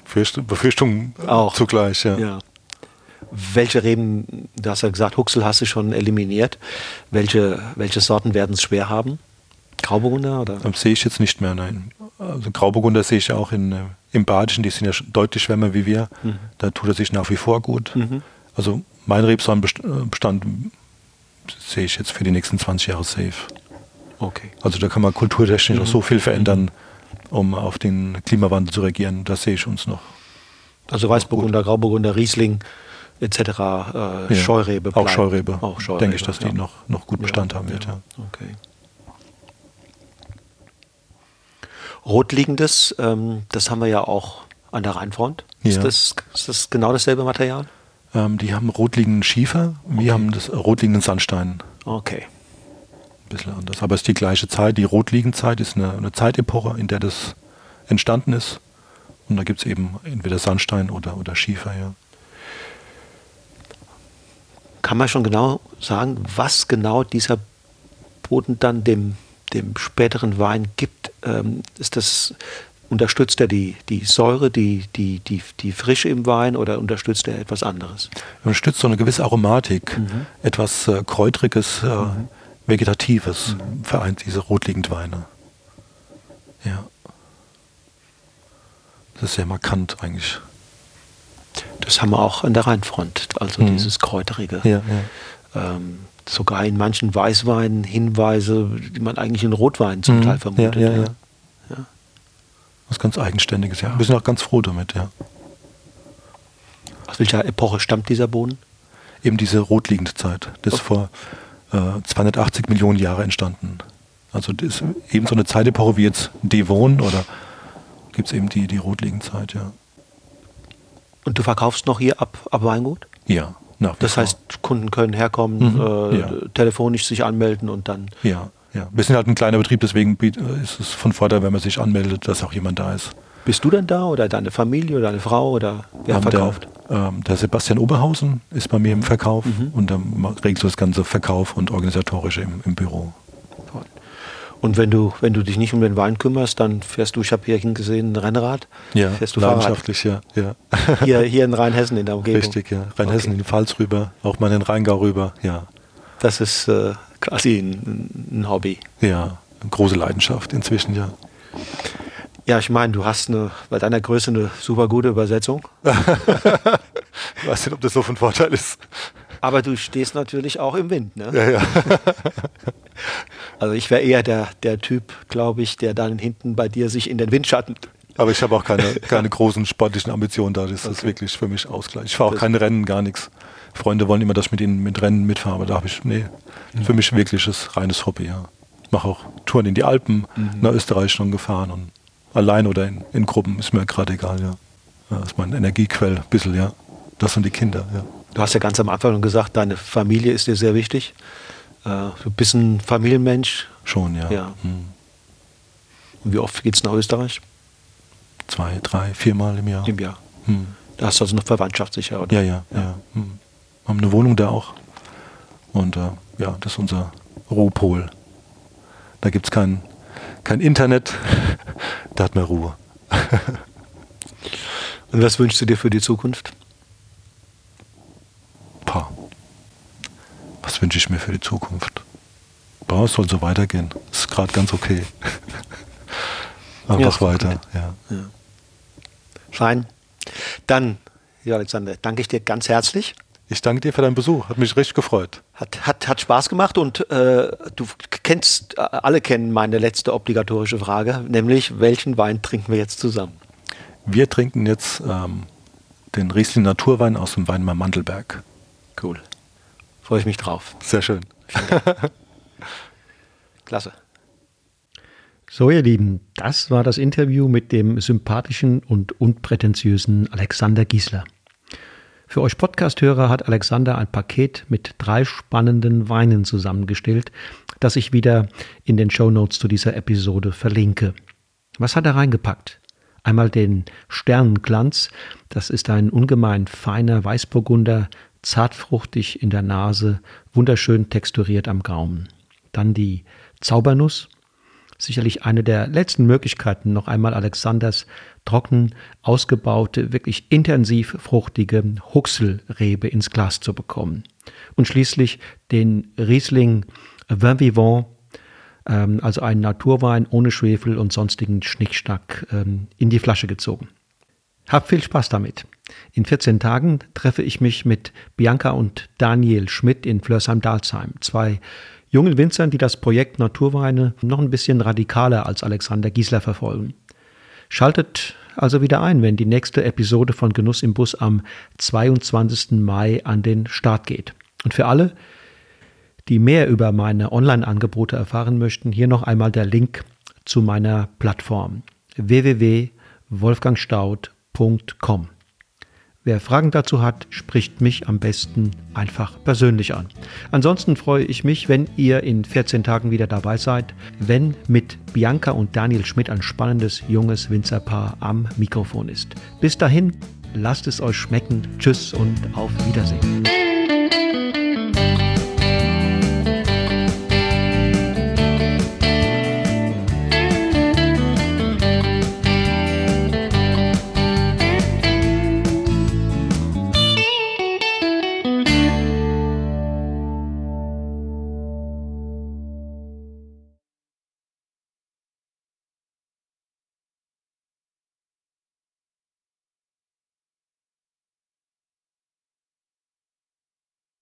Befürchtung, Befürchtung auch. zugleich, ja. ja. Welche Reben, du hast ja gesagt, Huxel hast du schon eliminiert. Welche, welche Sorten werden es schwer haben? Grauburgunder? Oder? Das sehe ich jetzt nicht mehr, nein. Also Grauburgunder sehe ich auch in, äh, im Badischen, die sind ja deutlich schwärmer wie wir. Mhm. Da tut er sich nach wie vor gut. Mhm. Also mein Rebsortenbestand sehe ich jetzt für die nächsten 20 Jahre safe. Okay. Also da kann man kulturtechnisch mhm. auch so viel verändern. Um auf den Klimawandel zu reagieren. Das sehe ich uns noch. Also Weißburgunder, Grauburgunder, Riesling etc. Äh, Ja. Scheurebe. Auch bleibt. Scheurebe. Auch Scheurebe. Denke ich, dass die ja. noch, noch gut Bestand Ja, haben wird. Okay. Rotliegendes, ähm, das haben wir ja auch an der Rheinfront. Ist, das, ist das genau dasselbe Material? Ähm, die haben rotliegenden Schiefer, wir haben das rotliegenden Sandstein. Okay. Bisschen anders. Aber es ist die gleiche Zeit. Die Rotliegenzeit ist eine, eine Zeitepoche, in der das entstanden ist. Und da gibt es eben entweder Sandstein oder, oder Schiefer. Ja. Kann man schon genau sagen, was genau dieser Boden dann dem, dem späteren Wein gibt? Ähm, ist das, unterstützt er die, die Säure, die, die, die, die Frische im Wein oder unterstützt er etwas anderes? Er unterstützt so eine gewisse Aromatik, etwas äh, Kräutriges, äh, Vegetatives, vereint diese Rotliegend-Weine. Ja. Das ist sehr markant eigentlich. Das haben wir auch an der Rheinfront, also Mhm. dieses Kräuterige. Ja, Ähm, sogar in manchen Weißweinen Hinweise, die man eigentlich in Rotwein zum Mhm. Teil vermutet. Ja, ja, ja. Ja. Was ganz Eigenständiges, ja. Wir sind auch ganz froh damit, ja. Aus welcher Epoche stammt dieser Boden? Eben diese Rotliegend-Zeit. Das ist vor äh, 280 Millionen Jahre entstanden. Also das ist eben so eine Zeitepoche wie jetzt Devon oder gibt es eben die, die Rotliegend-Zeit, ja. Und du verkaufst noch hier ab, ab Weingut? Ja, nach Das heißt, Kunden können herkommen, Mhm, äh, ja. telefonisch sich anmelden und dann. Ja, ja. Wir sind halt ein kleiner Betrieb, deswegen biet- ist es von Vorteil, wenn man sich anmeldet, dass auch jemand da ist. Bist du denn da oder deine Familie oder deine Frau oder wer Ähm, verkauft? Der, ähm, der Sebastian Oberhausen ist bei mir im Verkauf Mhm. und ma- regelt das ganze Verkauf und organisatorische im, im Büro. Und wenn du, wenn du dich nicht um den Wein kümmerst, dann fährst du, ich habe hier gesehen, ein Rennrad. fährst du Fahrrad. leidenschaftlich, ja. ja. Hier, hier in Rheinhessen in der Umgebung. Richtig, ja. Rheinhessen Okay. in die Pfalz rüber, auch mal in den Rheingau rüber, ja. Das ist äh, quasi ein, ein Hobby. Ja, eine große Leidenschaft inzwischen, ja. Ja, ich meine, du hast eine, bei deiner Größe eine super gute Übersetzung. Ich weiß nicht, ob das so von Vorteil ist. Aber du stehst natürlich auch im Wind. Ne? Ja, ja. Also ich wäre eher der, der Typ, glaube ich, der dann hinten bei dir sich in den Windschatten. Aber ich habe auch keine, keine großen sportlichen Ambitionen da. Das ist Okay. wirklich für mich Ausgleich. Ich fahre auch Das- keine Rennen, gar nichts. Freunde wollen immer, dass ich mit ihnen mit Rennen mitfahre, aber da habe ich, nee, für mich wirkliches reines Hobby, ja. Ich mache auch Touren in die Alpen, nach Österreich schon gefahren und allein oder in, in Gruppen ist mir gerade egal, ja. ja. Das ist mein Energiequell, ein bisschen, ja. Das und die Kinder, ja. Du hast ja ganz am Anfang schon gesagt, deine Familie ist dir sehr wichtig. Äh, Du bist ein Familienmensch. Schon, ja. Ja. Hm. Und wie oft geht's nach Österreich? Zwei, drei, viermal im Jahr. Im Jahr. Hm. Da hast du also eine Verwandtschaft sicher, oder? Ja, ja, ja. Hm. Haben eine Wohnung da auch. Und äh, ja, das ist unser Ruhepol. Da gibt es kein, kein Internet, da hat man Ruhe. Und was wünschst du dir für die Zukunft? Pah. Was wünsche ich mir für die Zukunft? Boah, es soll so weitergehen. Ist gerade ganz okay. Ja, Einfach okay. weiter, ja. Fein. Dann, ja, Alexander, danke ich dir ganz herzlich. Ich danke dir für deinen Besuch. Hat mich richtig gefreut. Hat, hat, hat Spaß gemacht und äh, du kennst, äh, alle kennen meine letzte obligatorische Frage, nämlich welchen Wein trinken wir jetzt zusammen? Wir trinken jetzt ähm, den Riesling Naturwein aus dem Weinmar Mandelberg. Cool. Freue ich mich drauf. Sehr schön. Klasse. So, ihr Lieben, das war das Interview mit dem sympathischen und unprätentiösen Alexander Giesler. Für euch Podcast-Hörer hat Alexander ein Paket mit drei spannenden Weinen zusammengestellt, das ich wieder in den Show Notes zu dieser Episode verlinke. Was hat er reingepackt? Einmal den Sternenglanz, das ist ein ungemein feiner Weißburgunder, zartfruchtig in der Nase, wunderschön texturiert am Gaumen. Dann die Zaubernuss, sicherlich eine der letzten Möglichkeiten, noch einmal Alexanders trocken ausgebaute, wirklich intensiv fruchtige Huxelrebe ins Glas zu bekommen. Und schließlich den Riesling Vin Vivant, ähm, also einen Naturwein ohne Schwefel und sonstigen Schnickschnack ähm, in die Flasche gezogen. Hab viel Spaß damit. In 14 Tagen treffe ich mich mit Bianca und Daniel Schmidt in Flörsheim-Dalsheim, zwei jungen Winzern, die das Projekt Naturweine noch ein bisschen radikaler als Alexander Giesler verfolgen. Schaltet also wieder ein, wenn die nächste Episode von Genuss im Bus am 22. Mai an den Start geht. Und für alle, die mehr über meine Online-Angebote erfahren möchten, hier noch einmal der Link zu meiner Plattform www.wolfgangstaud.com. Wer Fragen dazu hat, spricht mich am besten einfach persönlich an. Ansonsten freue ich mich, wenn ihr in 14 Tagen wieder dabei seid, wenn mit Bianca und Daniel Schmidt ein spannendes junges Winzerpaar am Mikrofon ist. Bis dahin, lasst es euch schmecken. Tschüss und auf Wiedersehen.